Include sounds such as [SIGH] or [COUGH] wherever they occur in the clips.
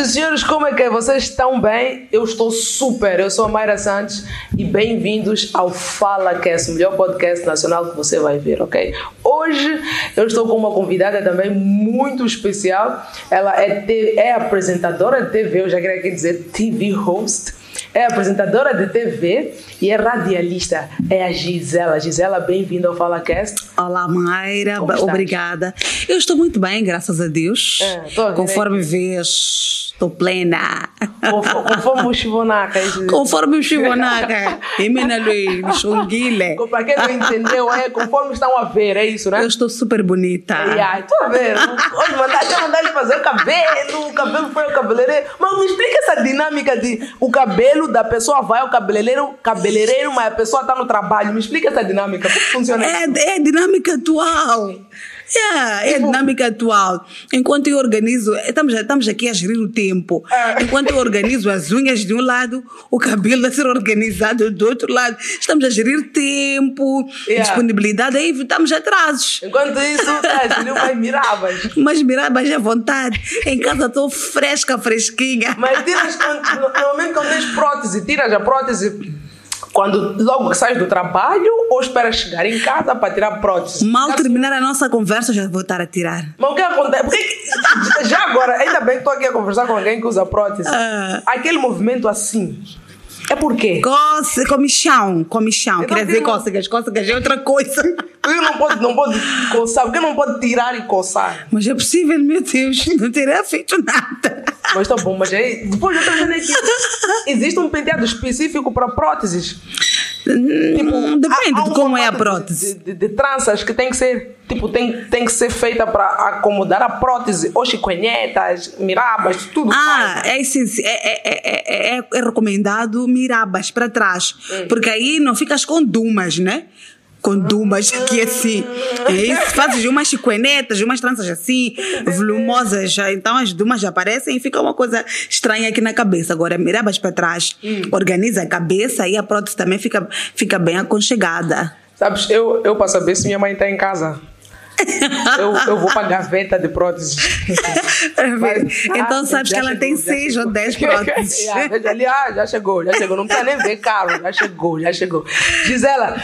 E senhores, como é que é? Vocês estão bem? Eu estou super. Eu sou a Mayra Santos e bem-vindos ao Fala Cast, o melhor podcast nacional que você vai ver, ok? Hoje eu estou com uma convidada também muito especial. Ela é, é apresentadora de TV, eu já queria aqui dizer TV host é apresentadora de TV e é radialista. É a Gisela. Gisela, bem-vinda ao FalaCast. Olá, Mayra. Obrigada. Eu estou muito bem, graças a Deus. É, Conforme vês Estou plena. Conforme o Chivonaca. Conforme o Chivonaca. [LAUGHS] Emenalui, Xonguile. Para quem não entendeu, é conforme estão a ver, é isso, né? Eu estou super bonita. Ai, estou a ver. Hoje mandar, mandar ele fazer o cabelo, o cabelo foi o cabeleireiro. Mas me explica essa dinâmica de o cabelo da pessoa vai ao cabeleireiro, cabeleireiro, mas a pessoa está no trabalho. Me explica essa dinâmica. Como funciona é? É dinâmica atual. Yeah, é a dinâmica atual. Enquanto eu organizo, estamos, estamos aqui a gerir o tempo. É. Enquanto eu organizo as unhas de um lado, o cabelo a ser organizado do outro lado. Estamos a gerir tempo, yeah. disponibilidade, aí evitamos atrasos. Enquanto isso, tá, gerir umas mirabas. Umas mirabas à vontade. Em casa estou fresca, fresquinha. Mas tiras, normalmente quando tens prótese, tiras a prótese quando logo sais do trabalho ou esperas chegar em casa para tirar prótese? Mal terminar a nossa conversa, já vou estar a tirar. Mas o que acontece? Porque, [LAUGHS] já agora, ainda bem que estou aqui a conversar com alguém que usa prótese. Uh. Aquele movimento assim. É por quê? Coça, comichão, comichão. Quer dizer cócegas, cócegas é outra coisa. [LAUGHS] Porque não pode, não pode coçar, porque não pode tirar e coçar. Mas é possível, meu Deus, não teria feito nada. Mas tá bom, mas aí, depois eu estou vendo aqui. Existe um penteado específico para próteses? Tipo, hum, Depende há, há de como é a prótese. De, de, de, tranças que tem que ser, tipo, tem, tem que ser feita para acomodar a prótese, ou chiconhetas, mirabas, tudo. Ah, é, sim, é, é, é, é, recomendado mirabas para trás, hum. porque aí não ficas com dumas, né? Com dumas aqui [LAUGHS] assim. É isso, fazes umas chiconetas, umas tranças assim, volumosas. Então as dumas aparecem e fica uma coisa estranha aqui na cabeça. Agora, mirabas para trás, hum. organiza a cabeça e a prótese também fica, fica bem aconchegada. Sabes, eu, eu para saber se minha mãe está em casa. Eu, eu vou para a gaveta de próteses. [LAUGHS] Mas, então ah, sabes que ela chegou, tem seis ou dez [LAUGHS] próteses. ali, ah, já chegou, já chegou. Não precisa nem ver caro, já chegou, já chegou. Gisela,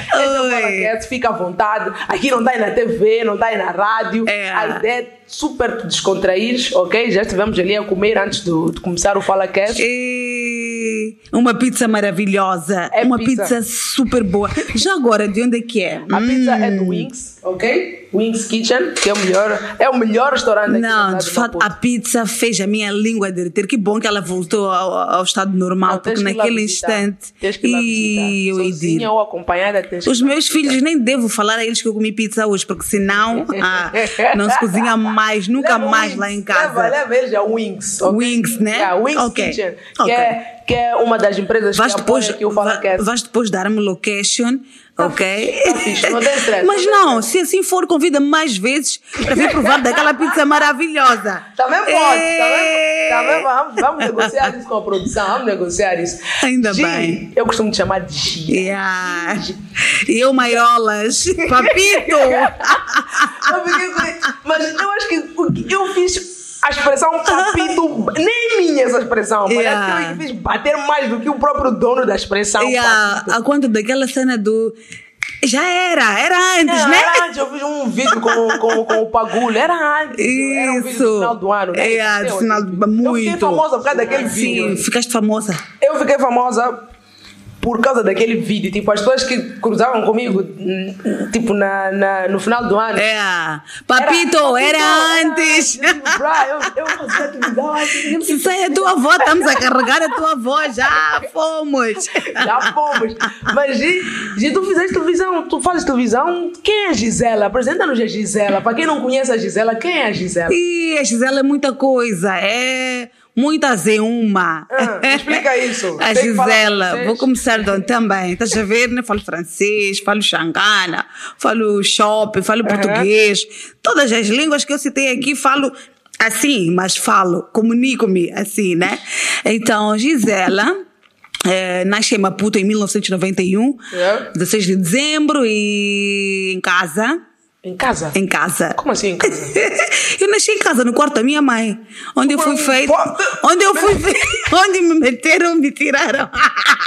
esse fica à vontade. Aqui não está aí na TV, não está aí na rádio. É. A ideia é super descontrair, ok? Já estivemos ali a comer antes de, de começar o Fala Cast. E... Uma pizza maravilhosa. É uma pizza. pizza. super boa. Já agora, de onde é que é? A hum. pizza é do hum. Wings, ok? Wings Kitchen, que é o melhor, é o melhor restaurante aqui Não, de fato, a pizza fez a minha língua derreter. Que bom que ela voltou ao, ao estado normal, Não, porque naquele instante. Tens que e eu Sozinha ou acompanhada, tens Os meus filhos nem devo falar a eles que eu comi pizza hoje, porque senão [LAUGHS] ah, não se cozinha mais, nunca leva mais wings, lá em casa. Leva, leva eles a Wings. Okay? Wings, né? Yeah, Wings okay. Kitchen. Okay. Que, é, que é uma das empresas vais que depois, aqui o FalaCast. Vais depois dar-me location ok? Tá fixe, não. Mas não, se assim for, convida mais vezes para vir provar daquela pizza maravilhosa. Também pode, também, também vamos, vamos negociar isso com a produção, vamos negociar isso. Ainda G, bem. Eu costumo te chamar de G. Yeah. E eu, Maiolas, [LAUGHS] papito. mas eu acho que eu fiz a expressão papito, [LAUGHS] nem minha essa expressão, yeah. parece que eu fiz bater mais do que o próprio dono da expressão yeah. A conta daquela cena do já era, era antes, é, né? Era antes, eu fiz um vídeo com, com, com o Pagulho, era antes. Isso. Era um vídeo no final do ano, né? É, do final, muito. Eu fiquei famosa por causa daquele Sim, vídeo. Sim, ficaste famosa. Eu fiquei famosa por causa daquele vídeo. Tipo, as pessoas que cruzavam comigo, tipo, na, na no final do ano. É. Papito, era, era antes. Era, eu, eu fazia televisão assim. Se sai a tua avó, estamos a carregar a tua avó. Já fomos. [LAUGHS] Já fomos. Mas, Gi, tu fizeste televisão, tu fazes televisão. Quem é a Gisela? Apresenta-nos a Gisela. Para quem não conhece a Gisela, quem é a Gisela? E a Gisela é muita coisa. É muitas em uma. Ah, explica isso. [LAUGHS] a Gisela, vou começar de onde também. Estás a ver, né? Falo francês, falo xangana, falo shopping, falo uhum. português. Todas as línguas que eu citei aqui falo assim, mas falo, comunico-me assim, né? Então, Gisela. [LAUGHS] É, nasce em Maputo em 1991, yeah. 16 de dezembro, e em casa, Em casa? Em casa. Como assim em casa? [LAUGHS] eu nasci em casa, no quarto da minha mãe. Onde eu fui feito. Onde eu fui feito. [LAUGHS] Onde me meteram, me tiraram.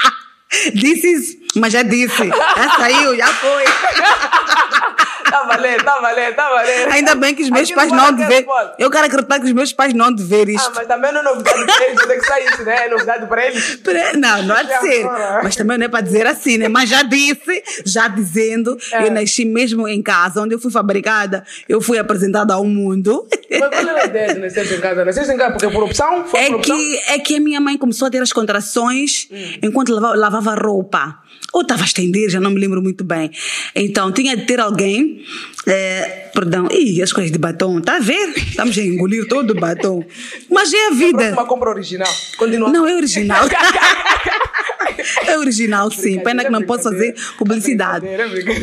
[LAUGHS] This is. Mas já disse. Já saiu, já foi. Tá valendo, tá valendo, tá valendo. Ainda bem que os meus Aqui pais não Paraquedas dever. pode. Eu quero acreditar que os meus pais não dever Ah, isto. mas também não é novidade para eles, onde é que sai isso, né? É novidade para eles. Não, não há de ser. Mas também não é para dizer assim, né? Mas já disse, já dizendo, É. eu nasci mesmo em casa, onde eu fui fabricada, eu fui apresentada ao mundo. Mas qual era a ideia de nascer em casa? Nasceste em casa porque por opção? Foi por É opção? que, é que a minha mãe começou a ter as contrações Hum. enquanto lavava, lavava roupa. Ou estava a estender, já não me lembro muito bem. Então tinha de ter alguém. eh, perdão, ih, as coisas de batom, tá a ver? Estamos a engolir todo o batom. Mas é a vida. Uma compra original. Continua. Não, é original. É original, sim. Pena que não posso fazer publicidade.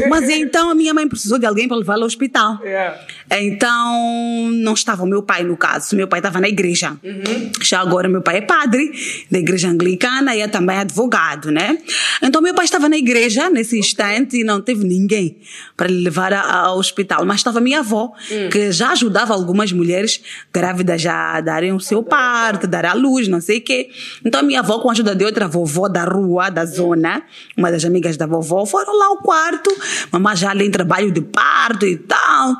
Mas então a minha mãe precisou de alguém para levá-la ao hospital. Yeah. Então não estava o meu pai no caso. Meu pai estava na igreja. Uhum. Já agora meu pai é padre da igreja anglicana e é também advogado, né? Então meu pai estava na igreja nesse instante e não teve ninguém para lhe levar ao hospital. Mas estava minha avó, Hum. que já ajudava algumas mulheres grávidas já a darem o seu parto, dar à luz, não sei o quê. Então a minha avó, com a ajuda de outra vovó da rua, da zona, uma das amigas da vovó, foram lá ao quarto. Mamãe já ali em trabalho de parto e tal.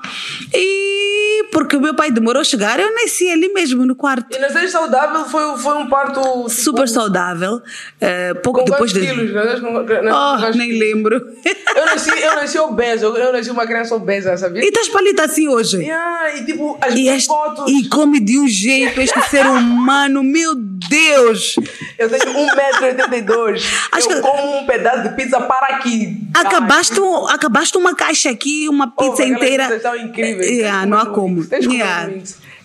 E porque o meu pai demorou a chegar, eu nasci ali mesmo no quarto. E nascer saudável foi, foi um parto. tipo, Super saudável. eh, pouco Com depois de. quilos? Nasceste nasceste com Oh, nem quilos? lembro. Eu nasci, eu nasci obeso, eu, nasci uma criança obesa, sabia? E estás palita assim hoje? Yeah, e tipo, as E, este- fotos. e come de um jeito este ser humano, meu Deus! Eu tenho 1,82m. Acho eu que- como um pedaço de pizza para aqui. Acabaste, acabaste uma caixa aqui, uma Oh, pizza aquelas inteira. pizzas são incríveis. Yeah, Tens não há que comer como. tens comer Yeah.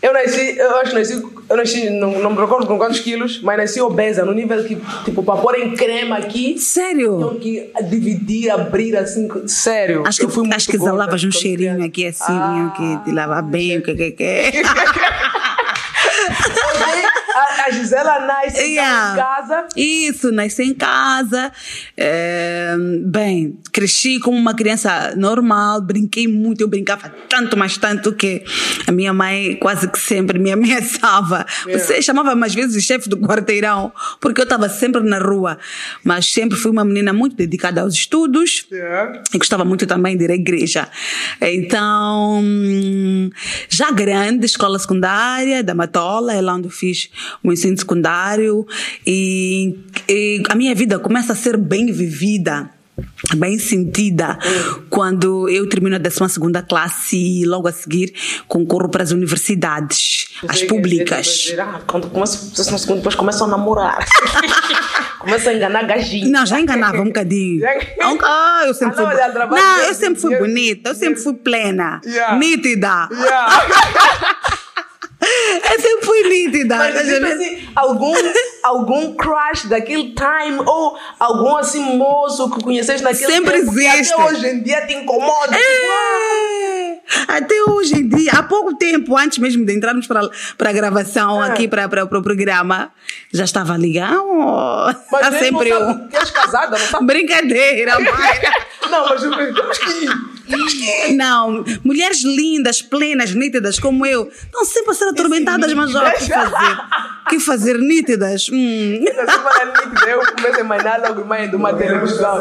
Eu nasci, eu acho que nasci, eu nasci, não, não me recordo com quantos quilos, mas nasci obesa, no nível que, tipo, para pôr em crema aqui, Sério? tinham que dividir, abrir assim, sério. Acho que, eu fui muito acho que exalavas um cheirinho aqui assim, Ah. que te lava bem, o que que que. [LAUGHS] a, Gisela nasce Yeah. em casa. Isso, nasci em casa. É, bem, cresci como uma criança normal, brinquei muito, eu brincava tanto, mas tanto que a minha mãe quase que sempre me [LAUGHS] ameaçava. Yeah. Você chamava-me às vezes de chefe do quarteirão, porque eu estava sempre na rua. Mas sempre fui uma menina muito dedicada aos estudos. Yeah. E gostava muito também de ir à igreja. Então, já grande, escola secundária da Matola, é lá onde eu fiz o ensino secundário. E, e a minha vida começa a ser bem vivida. Bem sentida quando eu termino a 12 classe e logo a seguir concorro para as universidades, as Você quer públicas. dizer, ah, Quando começa o segundo, depois começam a namorar. [LAUGHS] começa a enganar gajinho. Não, já enganava um bocadinho. Ah, eu sempre [LAUGHS] Ah, não, fui. Não, eu sempre fui bonita, eu sempre fui plena, Yeah. nítida. Yeah. Eu fui nítida. Mas tá vendo? assim, algum, algum crush daquele time ou algum assim moço que conheceste naquele Sempre tempo existe. até hoje em dia te incomoda. Tipo, É. Até hoje em dia, há pouco tempo, antes mesmo de entrarmos para, para a gravação, Ah. aqui para, para, para o programa, já estava ligado. Mas ele sempre não eu. sabe que és casada, não sabe? Brincadeira, [LAUGHS] mãe. Não, mas eu temos que Não, mulheres lindas, plenas, nítidas como eu, estão sempre a ser atormentadas, mas ó, o que fazer? O que fazer? Nítidas? Hum. Essa semana nítida, eu começo a imaginar logo mais de uma televisão.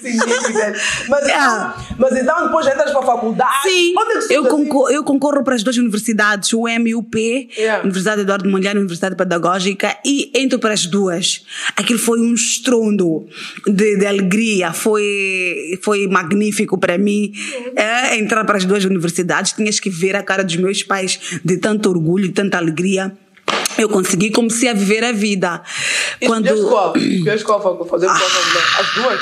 Sim, nítida. Mas, então, Yeah. mas então depois entras para a faculdade. Sim, é eu, surge assim? concorro, eu concorro para as duas universidades, o M e o P, Yeah. Universidade Eduardo Mondlane, Universidade Pedagógica, e entro para as duas. Aquilo foi um estrondo de, de alegria, foi, foi magnífico para mim é, entrar para as duas universidades. Tinhas que ver a cara dos meus pais de tanto orgulho, de tanta alegria. Eu consegui, comecei a viver a vida. Isso, Quando... Escolheste qual facu- fazer faculdade? As duas?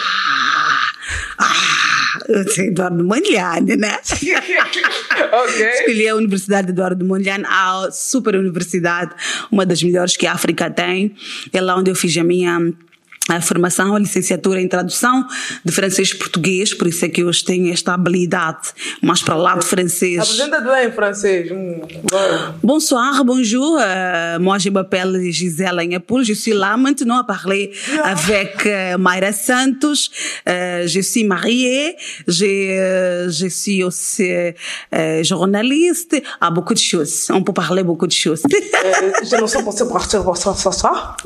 Ah, eu sei, Eduardo Mondlane, né? [LAUGHS] ok. Escolhi a Universidade Eduardo Mondlane, a super universidade, uma das melhores que a África tem. É lá onde eu fiz a minha a formação, a licenciatura em tradução de francês e português, por isso é que hoje tenho esta habilidade mais para lá de francês. Apresenta-te em francês. Hum. Bonsoir, bonjour. Euh, moi, je m'appelle Gisèle Agnapoul. Je suis là maintenant à parler avec euh, Mayra Santos. Euh, je suis mariée. Je, euh, je suis aussi euh, journaliste. Ah, beaucoup de choses. On peut parler beaucoup de choses. Euh, je ne sais pas si partir pour ça, ça, ça.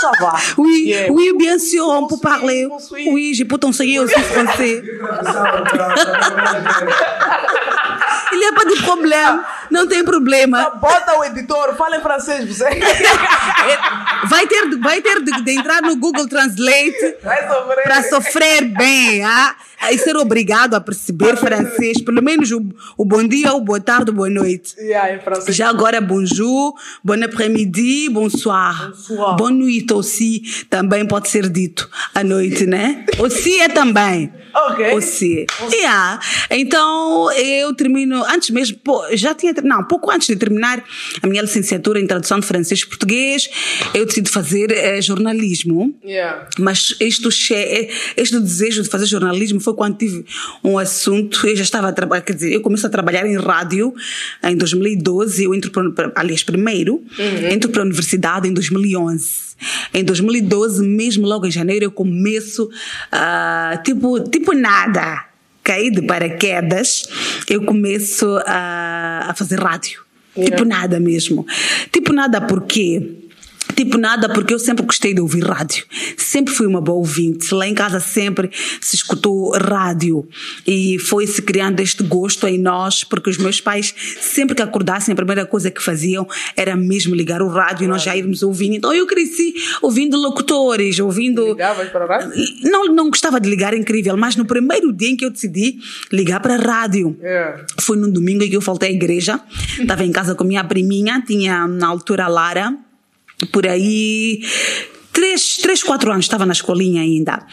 Ça va. Oui, Yeah. Oui, bien sûr, on peut parler. Oui, j'ai t'enseigner aussi français. Il [LAUGHS] n'y a pas de problème. Não tem problema. Bota o editor, fala em francês, você. [LAUGHS] Vai ter, de- vai ter de, de entrar no Google Translate para sofrer bem, ah? E ser obrigado a perceber francês, pelo menos o, o bom dia, o boa tarde, boa noite. Yeah. Já agora, bonjour, bon après-midi, bonsoir. Bonsoir. Bonne nuit aussi, também pode ser dito à noite, né? Aussi é também. Ok. Aussi. Yeah. Então, eu termino, antes mesmo, já tinha, não, pouco antes de terminar a minha licenciatura em tradução de francês e português, eu decidi fazer eh, jornalismo. Yeah. Mas isto, che- este desejo de fazer jornalismo foi quando tive um assunto. Eu já estava a trabalhar, quer dizer, eu comecei a trabalhar em rádio em 2012. Eu entro para, aliás, primeiro, entro para a universidade em 2011. Em 2012, mesmo logo em janeiro, eu começo, ah, tipo, tipo nada, caí de paraquedas, eu começo a, a fazer rádio. Tipo nada mesmo. Tipo nada porque Tipo nada, porque eu sempre gostei de ouvir rádio. Sempre fui uma boa ouvinte. Lá em casa sempre se escutou rádio. E foi-se criando este gosto em nós, porque os meus pais, sempre que acordassem, a primeira coisa que faziam era mesmo ligar o rádio e nós já irmos ouvindo. Então eu cresci ouvindo locutores, ouvindo. Ligavas para rádio? Não, não gostava de ligar, é incrível, mas no primeiro dia em que eu decidi ligar para a rádio. Yeah. Foi num domingo em que eu faltei à igreja. [LAUGHS] Estava em casa com a minha priminha, tinha na altura a Lara, por aí. Três, três, quatro anos, estava na escolinha ainda.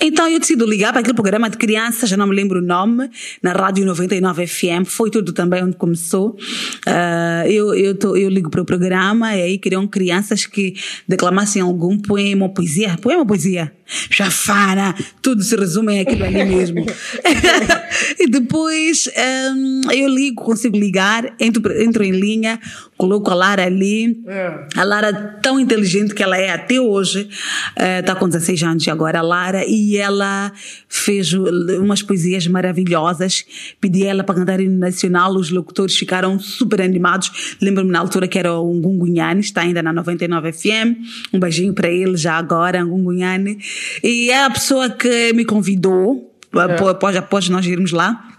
Então eu decidi ligar para aquele programa de crianças, já não me lembro o nome, na Rádio 99 FM, foi tudo também onde começou. Ah, eu, eu, tô- eu ligo para o programa e aí queriam crianças que declamassem algum poema poesia. Poema poesia? Jafana, tudo se resume aquilo ali mesmo. [LAUGHS] e depois hum, eu ligo, consigo ligar, entro, entro em linha, coloco a Lara ali. Yeah. A Lara, tão inteligente que ela é até hoje, está com 16 anos agora, a Lara, e ela fez umas poesias maravilhosas. Pedi ela para cantar hino nacional, os locutores ficaram super animados. Lembro-me na altura que era o Ngungunhane, está ainda na 99 FM. Um beijinho para ele já agora, Ngungunhane. E é a pessoa que me convidou, após, após nós irmos lá.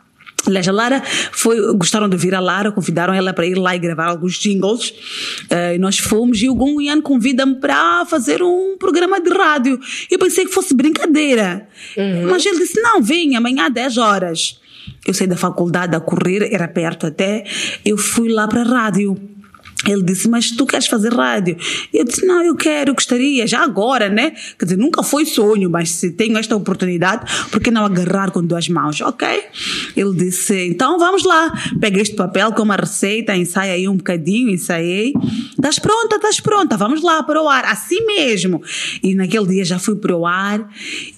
Aliás, a Lara foi, gostaram de ouvir a Lara, convidaram ela para ir lá e gravar alguns jingles. Eh, e nós fomos e o Gunguian convida-me para fazer um programa de rádio. Eu pensei que fosse brincadeira. Mas ele disse: não, vem amanhã às 10 horas. Eu saí da faculdade a correr, era perto até. Eu fui lá para a rádio. Ele disse, mas tu queres fazer rádio? Eu disse, não, eu quero, gostaria, já agora, né? Quer dizer, nunca foi sonho, mas se tenho esta oportunidade, por que não agarrar com duas mãos? Ok? Ele disse, então vamos lá. Peguei este papel com uma receita, ensaiei aí um bocadinho, ensaiei. Estás pronta, estás pronta, vamos lá para o ar, assim mesmo. E naquele dia já fui para o ar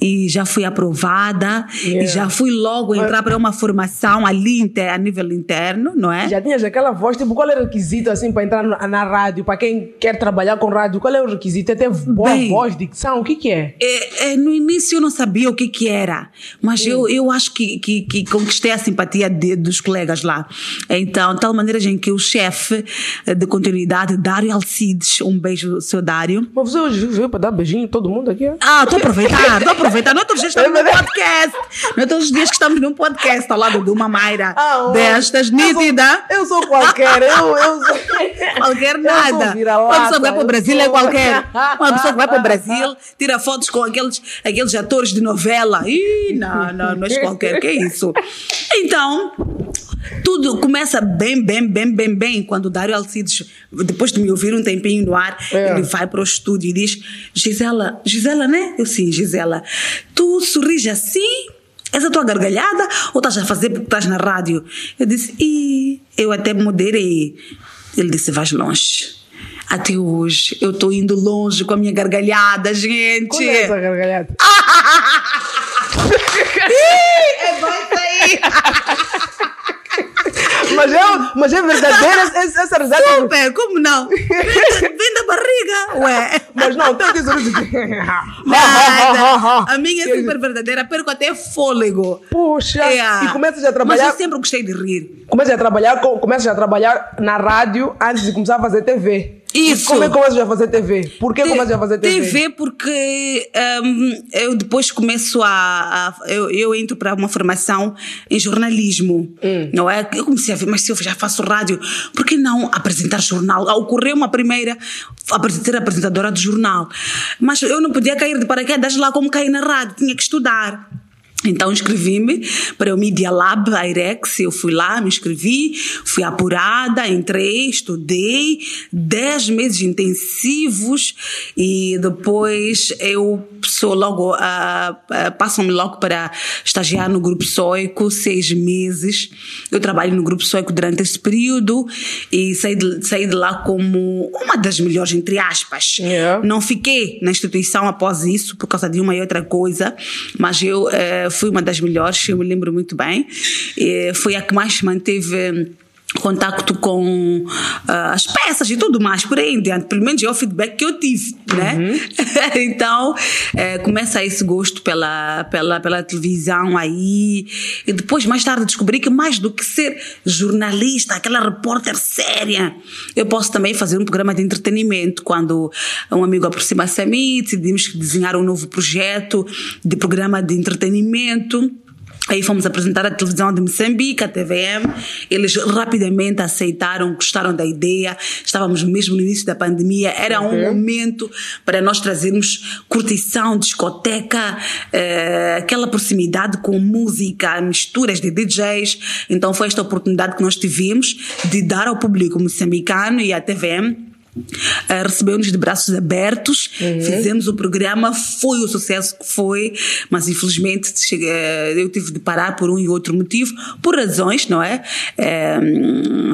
e já fui aprovada Yeah. e já fui logo entrar para uma formação ali a nível interno, não é? Já tinhas aquela voz, tipo, qual era o requisito assim para entrar na, rádio? Para quem quer trabalhar com rádio, qual é o requisito? É ter boa Bem. voz, dicção, o que que é? É, é, no início eu não sabia o que que era, mas eu, eu acho que, que, que conquistei a simpatia de- dos colegas lá. Então, de tal maneira em que o chefe eh, de continuidade, Dário Alcides, um beijo, seu Dário, Mas você hoje veio para dar beijinho todo mundo aqui? é? ah, estou a aproveitar, estou a aproveitar. Não todos os dias estamos num podcast. Não todos os dias que estamos num podcast ao lado de uma Mayra Ah, destas, eu sou- nítida. Eu sou qualquer, eu, eu sou... [LAUGHS] Qualquer nada. Uma pessoa que vai para o Brasil é qualquer. Uma pessoa que vai para o [LAUGHS] Brasil, tira fotos com aqueles, aqueles atores de novela. Ih, não, não, não és qualquer. Que é isso? Então, tudo começa bem, bem, bem, bem, bem. Quando o Dário Alcides, depois de me ouvir um tempinho no ar, É. ele vai para o estúdio e diz: Gisela, Gisela, né? Eu sim, Gisela. Tu sorris assim? Essa tua gargalhada? Ou estás a fazer porque estás na rádio? Eu disse: e eu até moderei. Ele disse: vais longe. Até hoje, eu tô indo longe com a minha gargalhada, gente. Qual é essa gargalhada? [LAUGHS] [LAUGHS] é bom isso aí. [LAUGHS] mas, é, mas é verdadeira essa, essa risada. Super, como não? Vem, vem da barriga, ué. Mas não, tem que ser Nada. [LAUGHS] A minha é super verdadeira, perco até fôlego. Poxa, É. e começas a Mas trabalhar. eu sempre gostei de rir. Começas a trabalhar, com- começas a trabalhar na rádio antes de começar a fazer TV. Isso. E como é que começas a fazer TV? Por que começas a fazer TV? TV porque hum, eu depois começo a. a- eu, eu entro para uma formação em jornalismo. Hum. Não é? Eu comecei a ver, mas se eu já faço rádio, por que não apresentar jornal? Ocorreu uma primeira ser apresentadora do jornal. Mas eu não podia cair de paraquedas lá como caí na rádio, tinha que estudar. Então inscrevi-me para o Media Lab, IREX, eu fui lá, me inscrevi, fui apurada, entrei, estudei, 10 meses intensivos e depois eu sou logo, ah, ah, passam-me logo para estagiar no Grupo Soico, seis meses. Eu trabalho no Grupo Soico durante esse período e saí de, saí de lá como uma das melhores, entre aspas. Yeah. Não fiquei na instituição após isso, por causa de uma e outra coisa, mas eu eh, fui uma das melhores, eu me lembro muito bem. Foi a que mais manteve. Contacto com ah, as peças e tudo mais por aí em diante, pelo menos é o feedback que eu tive, né? [LAUGHS] então eh, começa esse gosto pela, pela, pela televisão aí, e depois mais tarde descobri que mais do que ser jornalista, aquela repórter séria, eu posso também fazer um programa de entretenimento. Quando um amigo aproxima-se a mim, decidimos desenhar um novo projeto de programa de entretenimento. Aí fomos apresentar a televisão de Moçambique, a TVM. Eles rapidamente aceitaram, gostaram da ideia. Estávamos mesmo no início da pandemia. Era um momento para nós trazermos curtição, discoteca, eh, aquela proximidade com música, misturas de DJs. Então foi esta oportunidade que nós tivemos de dar ao público moçambicano e à TVM recebeu-nos de braços abertos, fizemos o programa, foi o sucesso que foi, mas infelizmente cheguei- eh, eu tive de parar por um e outro motivo, por razões, não é? Eh,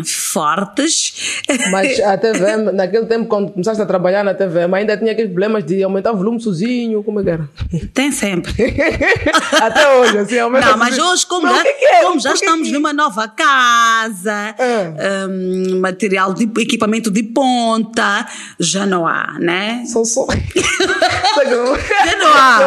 fortes. Mas [LAUGHS] a TVM, naquele tempo, quando começaste a trabalhar na TVM, ainda tinha aqueles problemas de aumentar o volume sozinho, como é que era? Tem sempre. [LAUGHS] Até hoje, assim, aumenta Não, mas hoje, como Mas já, o que é? como já que estamos que- numa nova casa, Ah. hum, material de equipamento de ponta, já não há, né? Sou só. Não- [LAUGHS] Já não há.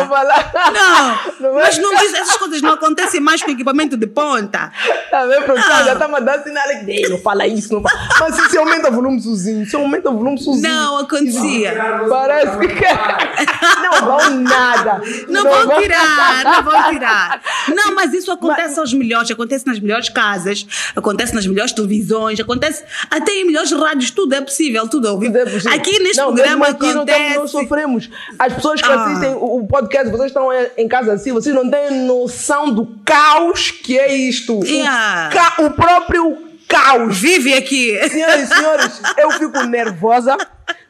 Não. Não, Não é? mas não diz, essas coisas não acontecem mais com equipamento de ponta. Tá vendo? Ah. Já tá mandando sinal de "Ei, não fala isso, não fala. Mas se, se aumenta o volume sozinho, se aumenta o volume sozinho. Não acontecia. Parece que. Não vão nada. Não vão tirar, não vão tirar. Não, mas isso acontece aos melhores, acontece nas melhores casas, acontece nas melhores televisões, acontece até em melhores rádios, tudo é possível, tudo é possível. Aqui neste não, programa aqui não acontece. estamos- nós sofremos. As pessoas que Ah. assistem o o podcast, vocês estão em casa assim, vocês não têm noção do caos que é isto. O Yeah. ca- O, próprio caos. Vive aqui. Senhoras e senhores, eu fico nervosa,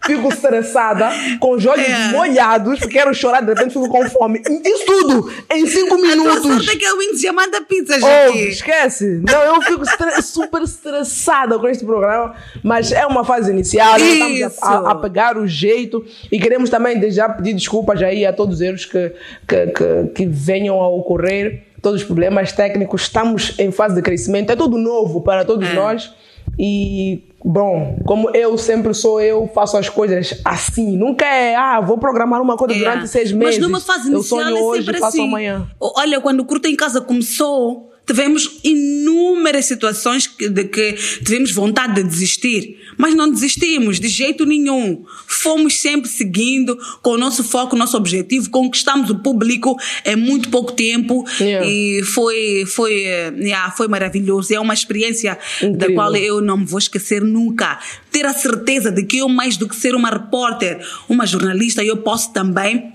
fico estressada, com os olhos É. molhados, quero chorar, de repente fico com fome. Isso tudo em cinco A minutos. sorte é que a Wings já manda pizzas Oh, aqui. esquece. Não, eu fico estre- super estressada com este programa, mas é uma fase inicial, nós estamos a, a- a pegar o jeito e queremos também já pedir desculpas aí a todos os erros que, que, que, que venham a ocorrer, todos os problemas técnicos. Estamos em fase de crescimento, é tudo novo para todos É. nós e. Bom, como eu sempre sou eu, faço as coisas assim. Nunca é, ah, vou programar uma coisa É. durante seis meses. Mas numa fase eu inicial sonho é hoje, faço assim. amanhã. Olha, quando o Curta em Casa começou, tivemos inúmeras situações de que tivemos vontade de desistir, mas não desistimos de jeito nenhum. Fomos sempre seguindo com o nosso foco, o nosso objetivo, conquistamos o público em muito pouco tempo Yeah. e foi, foi, yeah, foi maravilhoso. É uma experiência da Incrível. qual eu não me vou esquecer nunca. Ter a certeza de que eu, mais do que ser uma repórter, uma jornalista, eu posso também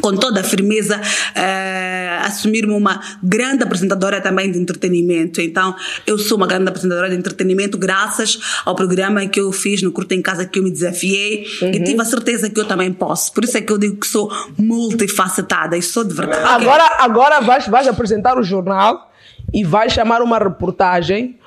com toda a firmeza, eh, assumir-me uma grande apresentadora também de entretenimento. Então, eu sou uma grande apresentadora de entretenimento graças ao programa que eu fiz no Curta em Casa, que eu me desafiei e tive a certeza que eu também posso. Por isso é que eu digo que sou multifacetada e sou de verdade. Agora, agora vais, vais apresentar o jornal e vais chamar uma reportagem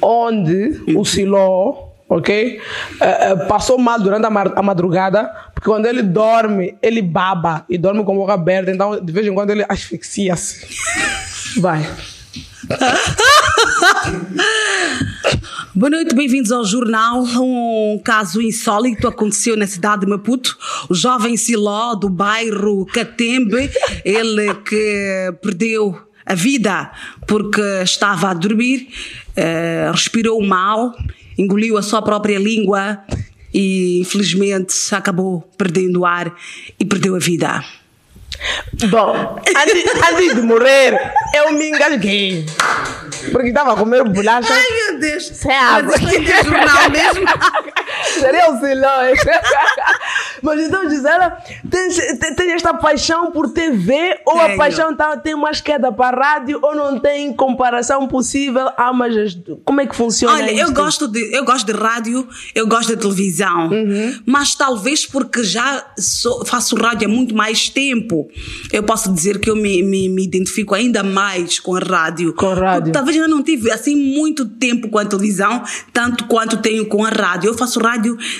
onde o Siló ok? Eh, passou mal durante a, a madrugada, porque quando ele dorme, ele baba e dorme com a boca aberta, então de vez em quando ele asfixia-se. [LAUGHS] Vai. [LAUGHS] Boa noite, bem-vindos ao jornal. Um caso insólito aconteceu na cidade de Maputo. O jovem Siló, do bairro Catembe, ele que perdeu a vida porque estava a dormir, eh, respirou mal, engoliu a sua própria língua e, infelizmente, acabou perdendo o ar e perdeu a vida. Bom, antes, antes de morrer, eu me engasguei. Porque estava a comer bolacha. Ai, meu Deus! Sem água. Mas jornal mesmo? [LAUGHS] Seria o Silões. [LAUGHS] Mas então, Gisela, tem, tem, tem esta paixão por TV ou a Tenho. paixão tá, tem mais queda para a rádio ou não tem comparação possível? Ah, mas as- como é que funciona Olha, eu isto? gosto, de, eu gosto de rádio, eu gosto de televisão, Uhum. mas talvez porque já sou- faço rádio há muito mais tempo, eu posso dizer que eu me, me, me identifico ainda mais com a rádio. Com a rádio. Porque talvez eu não tive assim muito tempo com a televisão, tanto quanto tenho com a rádio. Eu faço rádio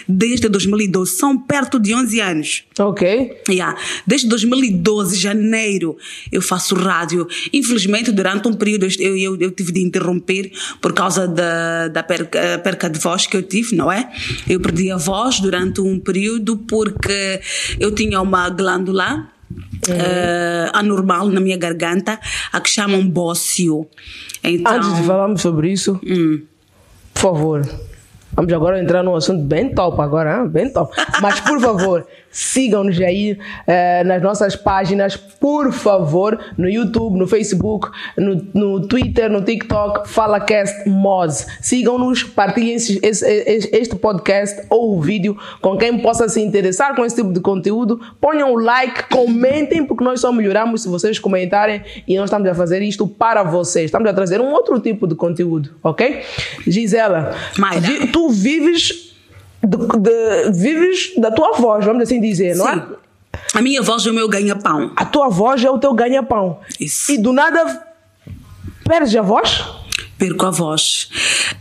desde 2012, são perto de 11 anos. Ok. Yeah. Desde 2012, janeiro, eu faço rádio. Infelizmente, durante um período eu, eu, eu tive de interromper por causa da, da perca, perca de voz que eu tive, não é? Eu perdi a voz durante um período porque eu tinha uma glândula. eh, anormal na minha garganta, a que chamam bócio. Então, Antes de falarmos sobre isso, hum, por favor, vamos agora entrar num assunto bem top agora, hein? bem top. Mas por favor, sigam-nos aí eh, nas nossas páginas, por favor, no YouTube, no Facebook, no, no Twitter, no TikTok, FalaCast Moz. Sigam-nos, partilhem esse- esse- este podcast ou o vídeo com quem possa se interessar com esse tipo de conteúdo. Ponham o like, comentem, porque nós só melhoramos se vocês comentarem e nós estamos a fazer isto para vocês. Estamos a trazer um outro tipo de conteúdo, ok? Gisela, vi- tu vives, de- de- vives da tua voz, vamos assim dizer, não é? sim. A minha voz é o meu ganha-pão. A tua voz é o teu ganha-pão. Isso. E do nada perdes a voz? Perco a voz.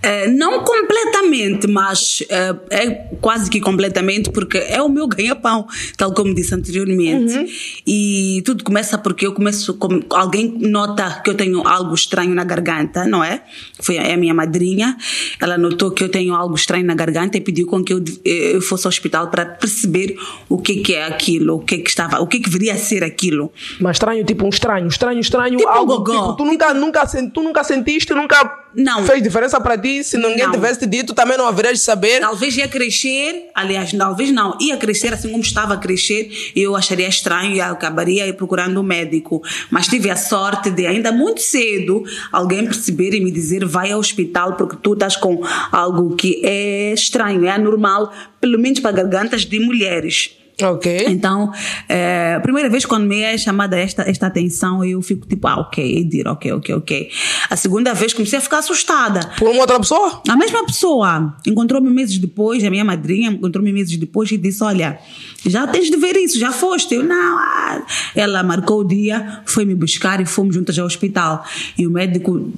Eh, não completamente, mas eh, é quase que completamente, porque é o meu ganha-pão, tal como disse anteriormente. E tudo começa porque eu começo. Com, alguém nota que eu tenho algo estranho na garganta, não é? Foi a, é a minha madrinha. Ela notou que eu tenho algo estranho na garganta e pediu com que eu, eh, eu fosse ao hospital para perceber o que, que é aquilo, o que, que estava, o que, que viria a ser aquilo. Mas estranho, tipo um estranho, estranho, estranho, Tipo algo gogó. tipo, tu nunca, nunca, tu nunca sentiste, nunca Não. fez diferença para ti. Se ninguém Não. tivesse te dito, também não haverias de saber. Talvez ia crescer, aliás, talvez não, ia crescer assim como estava a crescer, eu acharia estranho e acabaria procurando um médico. Mas tive a sorte de, ainda muito cedo, alguém perceber e me dizer: vai ao hospital porque tu estás com algo que é estranho, é anormal, pelo menos para gargantas de mulheres. Ok. Então, é, a primeira vez quando me é chamada esta, esta atenção, eu fico tipo, ah, ok, Edir, ok, ok, ok. A segunda vez comecei a ficar assustada. Por uma outra pessoa? A mesma pessoa encontrou-me meses depois, a minha madrinha encontrou-me meses depois e disse: Olha, já tens de ver isso, já foste. Eu, não. ah." Ela marcou o dia, foi me buscar e fomos juntas ao hospital. E o médico.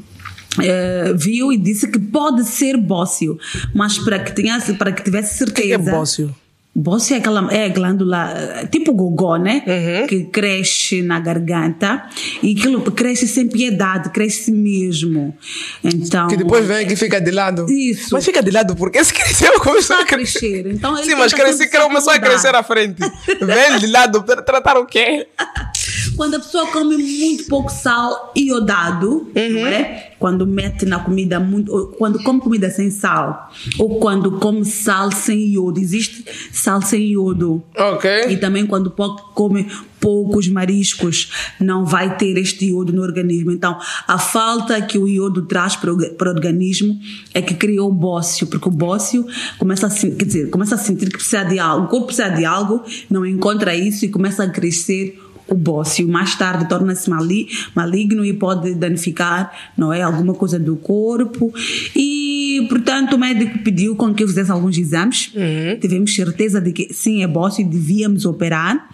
eh, viu e disse que pode ser bócio, mas para que, tenha, para que tivesse O que é certeza. bócio? Bócio é aquela é a glândula tipo gogó, né? Uhum. Que cresce na garganta e aquilo cresce sem piedade, cresce mesmo. Então. Que depois vem que fica de lado. Isso. Mas fica de lado porque se [LAUGHS] cresceu, começou a crescer. crescer. Então, Sim, mas se começou a crescer à frente. Vem de lado, para tratar o quê? [LAUGHS] Quando a pessoa come muito pouco sal iodado, não é? Quando mete na comida muito. Quando come comida sem sal. Ou quando come sal sem iodo. Existe sal sem iodo. E Ok. também quando come poucos mariscos, não vai ter este iodo no organismo. Então, a falta que o iodo traz para o, para o organismo é que cria o bócio, porque o bócio começa a, quer dizer, começa a sentir que precisa de algo. O corpo precisa de algo, não encontra isso e começa a crescer o bócio. Mais tarde torna-se mali- maligno e pode danificar, não é, alguma coisa do corpo. E, portanto, o médico pediu com que eu fizesse alguns exames. Tivemos certeza de que sim, é bócio e devíamos operar.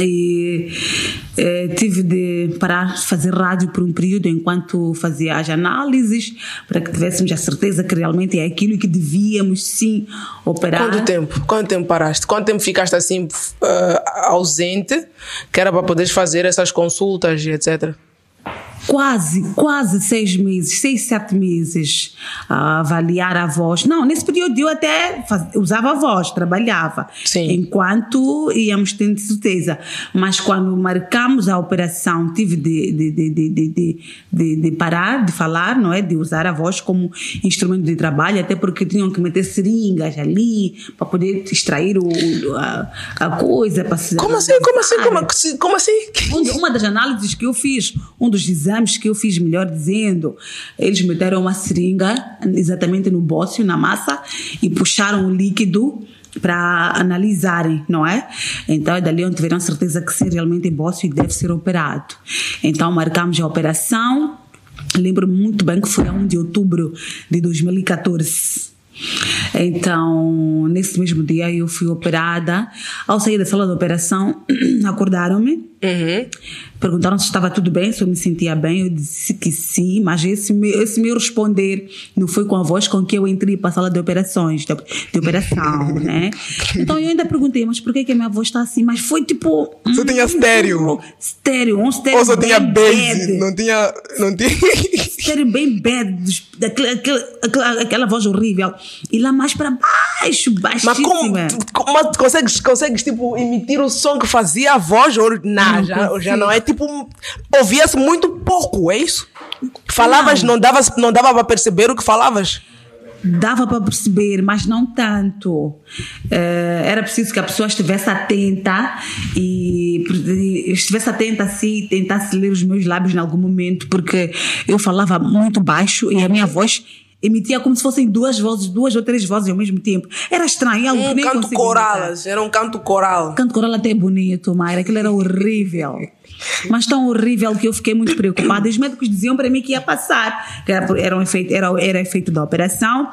E eh, tive de parar de fazer rádio por um período enquanto fazia as análises, para que tivéssemos a certeza que realmente é aquilo que devíamos sim operar. Quanto tempo? Quanto tempo paraste? Quanto tempo ficaste assim uh, ausente, que era para poderes fazer essas consultas e etc? Quase, quase seis meses, seis, sete meses a avaliar a voz. Não, nesse período eu até faz, usava a voz, trabalhava. Sim. Enquanto íamos tendo certeza. Mas quando marcamos a operação, tive de, de, de, de, de, parar de falar, não é? De usar a voz como instrumento de trabalho, até porque tinham que meter seringas ali para poder extrair o, a, a coisa. Como assim? Como assim? Como, assim? como assim? Uma das análises que eu fiz, um dos exames exames que eu fiz, melhor dizendo, eles me deram uma seringa exatamente no bócio, na massa, e puxaram o líquido para analisarem, não é? Então, dali onde tiveram certeza que sim, realmente é bócio e deve ser operado. Então, marcamos a operação. Lembro-me muito bem que foi a 1 de outubro de 2014. Então, nesse mesmo dia eu fui operada. Ao sair da sala de operação, [CLEARS THROAT] acordaram-me Uhum. Perguntaram se estava tudo bem, se eu me sentia bem. Eu disse que sim, mas esse, esse meu responder não foi com a voz com que eu entrei para a sala de operações, de, de operação, [LAUGHS] né? Então eu ainda perguntei, mas por que, que a minha voz está assim? Mas foi tipo. Você hum, tinha estéreo? Estéreo, um estéreo. Ou só tinha base? Não tinha. Não tinha. Estéreo bem bad, daquela, aquela, aquela, voz horrível. E lá mais para baixo, baixíssima. Mas como, como consegues, consegues tipo emitir o som que fazia a voz original? Ah, já, já não é tipo. Ouvia-se muito pouco, é isso? Falavas, não, não dava, não dava para perceber o que falavas? Dava para perceber, mas não tanto. Uh, era preciso que a pessoa estivesse atenta e, e estivesse atenta assim e tentasse ler os meus lábios em algum momento, porque eu falava muito baixo e a minha voz emitia como se fossem duas vozes, duas ou três vozes ao mesmo tempo. Era estranho, algo um que nem canto coral, era um canto coral. Canto coral até bonito, Mayra, aquilo era horrível. Mas tão horrível que eu fiquei muito preocupada. Os médicos diziam para mim que ia passar, que era, era, um efeito, era, era efeito da operação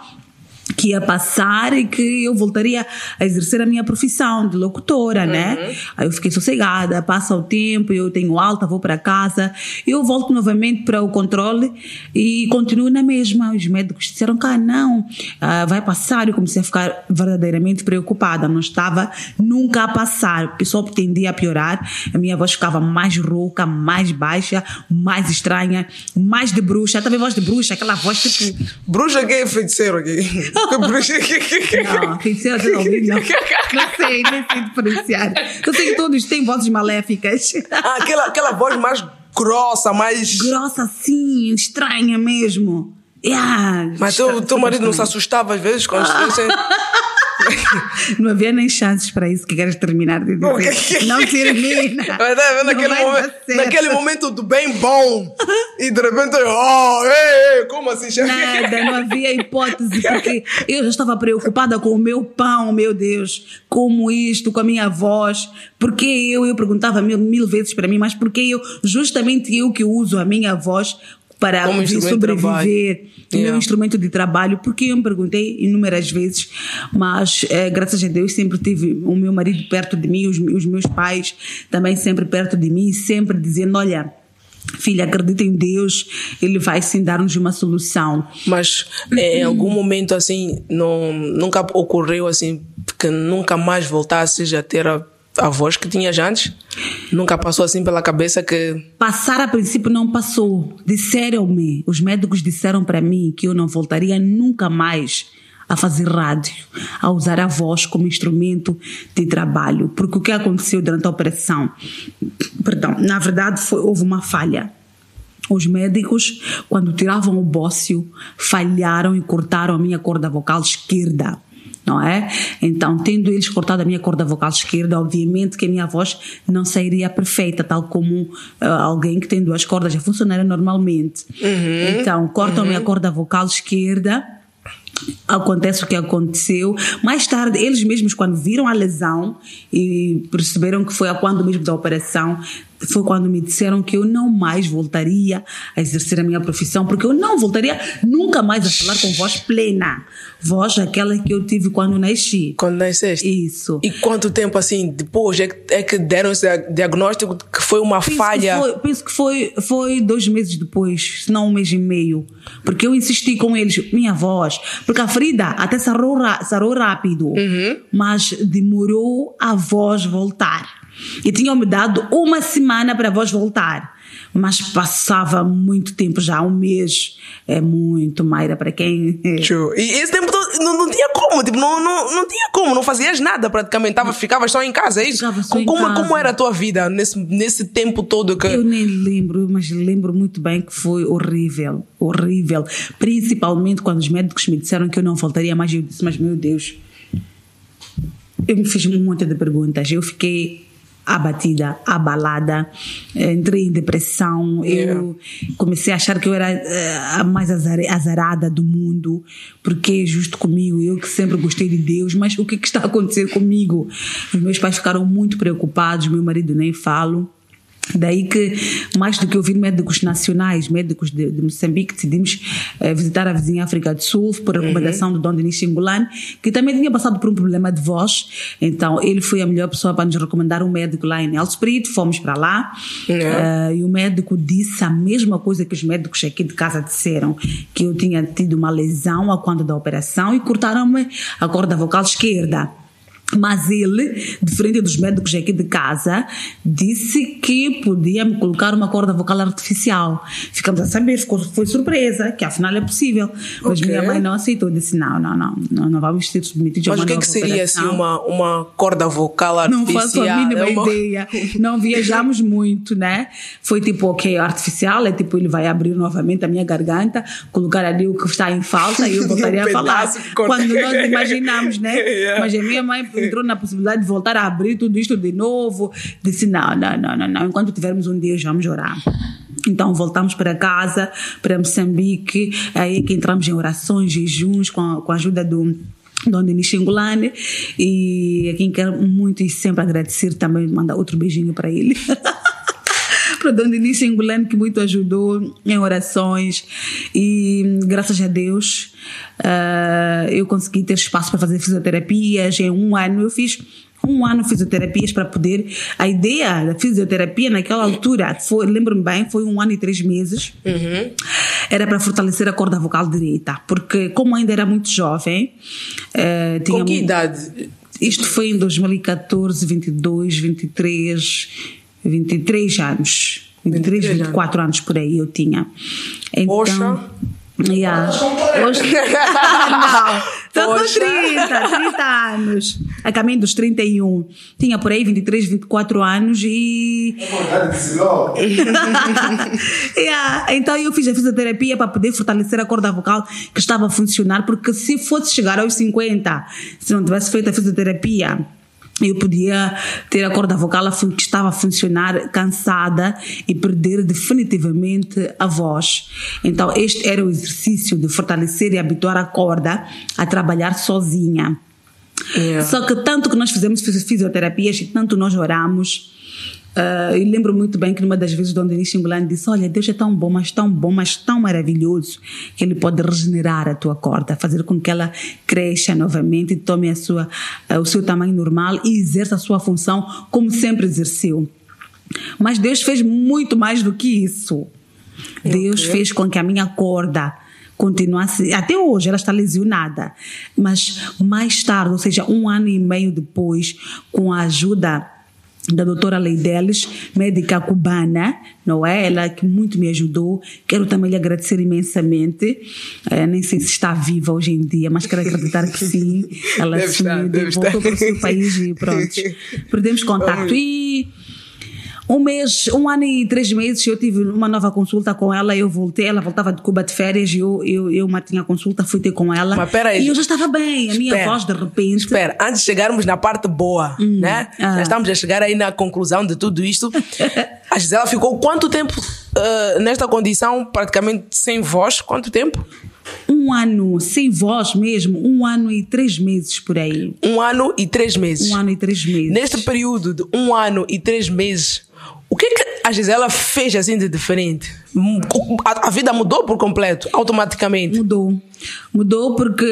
que ia passar e que eu voltaria a exercer a minha profissão de locutora, né? uhum. né? Aí eu fiquei sossegada, passa o tempo, eu tenho alta, vou para casa, eu volto novamente para o controle e continuo na mesma. Os médicos disseram ah, não, ah, vai passar. Eu comecei a ficar verdadeiramente preocupada. Não estava nunca a passar, porque só tendia a piorar. A minha voz ficava mais rouca, mais baixa, mais estranha, mais de bruxa. Também voz de bruxa, aquela voz tipo. Bruxa que é feiticeiro aqui. [LAUGHS] não, feiticeira de ouvido, não. Não sei, nem sei diferenciar. Eu sei que todos têm vozes maléficas. Ah, aquela, aquela voz mais grossa, mais. Grossa, sim, estranha mesmo. Yeah, Mas o teu marido não se assustava às vezes quando ah. [LAUGHS] não havia nem chances para isso que queres terminar de dizer. Não termina. Naquele, momento, naquele momento do bem bom. E de repente, oh, ei, ei, como assim? Nada, não havia hipótese, porque eu já estava preocupada com o meu pão, meu Deus. Como isto, com a minha voz. Porque eu, eu perguntava mil, mil vezes para mim, mas porque eu, justamente eu que uso a minha voz para sobreviver, o yeah. meu instrumento de trabalho, porque eu me perguntei inúmeras vezes, mas é, graças a Deus sempre tive o meu marido perto de mim, os, os meus pais também sempre perto de mim, sempre dizendo, olha, Filha, acredita em Deus, Ele vai sim dar-nos uma solução. Mas em algum momento assim, não, nunca ocorreu assim, que nunca mais voltasses a ter a a voz que tinhas antes? Nunca passou assim pela cabeça que. Passar a princípio não passou. Disseram-me, os médicos disseram para mim que eu não voltaria nunca mais a fazer rádio, a usar a voz como instrumento de trabalho. Porque o que aconteceu durante a operação? Perdão, na verdade foi, houve uma falha. Os médicos, quando tiravam o bócio, falharam e cortaram a minha corda vocal esquerda não é? Então, tendo eles cortado a minha corda vocal esquerda, obviamente que a minha voz não sairia perfeita, tal como uh, alguém que tem duas cordas já funcionaria normalmente. Uhum. Então, cortam uhum. a minha corda vocal esquerda acontece o que aconteceu. Mais tarde, eles mesmos, quando viram a lesão e perceberam que foi a quando mesmo da operação, foi quando me disseram que eu não mais voltaria a exercer a minha profissão, porque eu não voltaria nunca mais a falar com voz plena. Voz aquela que eu tive quando nasci. Quando nasceste? Isso. E quanto tempo assim depois é que, é que deram esse diagnóstico que foi uma penso falha? Que foi, penso que foi, foi dois meses depois, se não um mês e meio. Porque eu insisti com eles, minha voz. Porque a ferida até sarou, sarou rápido, Uhum. mas demorou a voz voltar. E tinham-me dado uma semana para voz voltar. Mas passava muito tempo já, um mês. É muito, Mayra, para quem. [LAUGHS] True. E esse tempo todo não, não tinha como, tipo, não, não, não tinha como, não fazias nada praticamente, tava, ficavas só em casa, é isso? Ficava só em como, casa. como era a tua vida nesse, nesse tempo todo que. Eu nem lembro, mas lembro muito bem que foi horrível, horrível. Principalmente quando os médicos me disseram que eu não voltaria mais. Eu disse, mas meu Deus, eu me fiz um monte de perguntas. Eu fiquei abatida, abalada, eh, entrei em depressão. Eu comecei a achar que eu era eh, a mais azarada do mundo, porque é justo comigo, eu que sempre gostei de Deus, mas o que, que está a acontecer comigo? Os meus pais ficaram muito preocupados, meu marido nem falo. Daí que, mais do que ouvir médicos nacionais, médicos de, de Moçambique, decidimos eh, visitar a vizinha África do Sul por recomendação do Dom Denis Xingulani, que também tinha passado por um problema de voz. Então, ele foi a melhor pessoa para nos recomendar um médico lá em Elsprit. Fomos para lá eh, e o médico disse a mesma coisa que os médicos aqui de casa disseram, que eu tinha tido uma lesão a quando da operação e cortaram-me a corda vocal esquerda. Mas ele, diferente dos médicos aqui de casa, disse que podia me colocar uma corda vocal artificial. Ficamos a saber, ficou, foi surpresa, que afinal é possível. Mas Ok. minha mãe não aceitou, disse: não, não, não, não, não vamos ser submetidos a Mas uma o que é que seria assim operação." uma, uma corda vocal Não artificial? faço a mínima É uma- ideia. [LAUGHS] Não viajamos muito, né? Foi tipo, ok, artificial, é tipo, ele vai abrir novamente a minha garganta, colocar ali o que está em falta e eu [LAUGHS] voltaria Um a falar. de. Quando nós imaginamos, né? [LAUGHS] Yeah. Mas a minha mãe entrou na possibilidade de voltar a abrir tudo isto de novo. Disse: não, não, não, não, não. Enquanto tivermos um Deus, vamos orar. Então voltamos para casa, para Moçambique, aí que entramos em orações, jejuns, com a, com a ajuda do. Dom Denis Xingulane e a quem quero muito e sempre agradecer também, mandar outro beijinho para ele. [LAUGHS] para o Dom Denis Xingulane que muito ajudou em orações. E graças a Deus ah, eu consegui ter espaço para fazer fisioterapias em um ano. Eu fiz um ano de fisioterapias para poder a ideia da fisioterapia naquela altura foi lembro-me bem foi um ano e três meses. Era para fortalecer a corda vocal direita porque como ainda era muito jovem eh, tinha Com que idade? isto foi em 2014, 22, 23, 23 anos. 23, 23 24 anos por aí eu tinha. Então, Poxa. Yeah. Hoje, [LAUGHS] não, estou com Poxa. 30, 30 anos. A caminho dos 31. Tinha por aí 23, 24 anos e Vontade de se logo. [LAUGHS] Yeah, Então eu fiz a fisioterapia para poder fortalecer a corda vocal que estava a funcionar, porque se fosse chegar aos 50, se não tivesse feito a fisioterapia, eu podia ter a corda vocal que estava a funcionar cansada e perder definitivamente a voz. Então este era o exercício de fortalecer e habituar a corda a trabalhar sozinha. Yeah. Só que tanto que nós fizemos fisi- fisioterapias e tanto nós oramos. Ah, e lembro muito bem que numa das vezes Dom Denis Xingulani disse: Olha, Deus é tão bom, mas tão bom, mas tão maravilhoso, que Ele pode regenerar a tua corda, fazer com que ela cresça novamente tome a sua, ah, o seu tamanho normal e exerça a sua função como sempre exerceu. Mas Deus fez muito mais do que isso. Deus fez com que a minha corda continuasse. Até hoje ela está lesionada. Mas mais tarde, ou seja, um ano e meio depois, com a ajuda da doutora Leideles, médica cubana, não é? Ela que muito me ajudou. Quero também lhe agradecer imensamente. Eh, nem sei se está viva hoje em dia, mas quero acreditar que sim. [LAUGHS] Ela Deve sumiu, estar, voltou estar. para o seu país e pronto. [LAUGHS] Perdemos contato. E um mês, um ano e três meses, eu tive uma nova consulta com ela, eu voltei, ela voltava de Cuba de férias, eu, eu, eu tinha consulta, fui ter com ela. Mas peraí. E eu já estava bem, a minha Espera. voz de repente. Espera, antes de chegarmos na parte boa, né? ah. Já estamos a chegar aí na conclusão de tudo isto. [LAUGHS] A Gisela ficou quanto tempo ah, nesta condição, praticamente sem voz? Quanto tempo? Um ano sem voz mesmo, um ano e três meses por aí. Um ano e três meses. Um ano e três meses. Neste período de um ano e três meses, o que é que a Gisela fez assim de diferente? A, a vida mudou por completo, automaticamente? Mudou. Mudou porque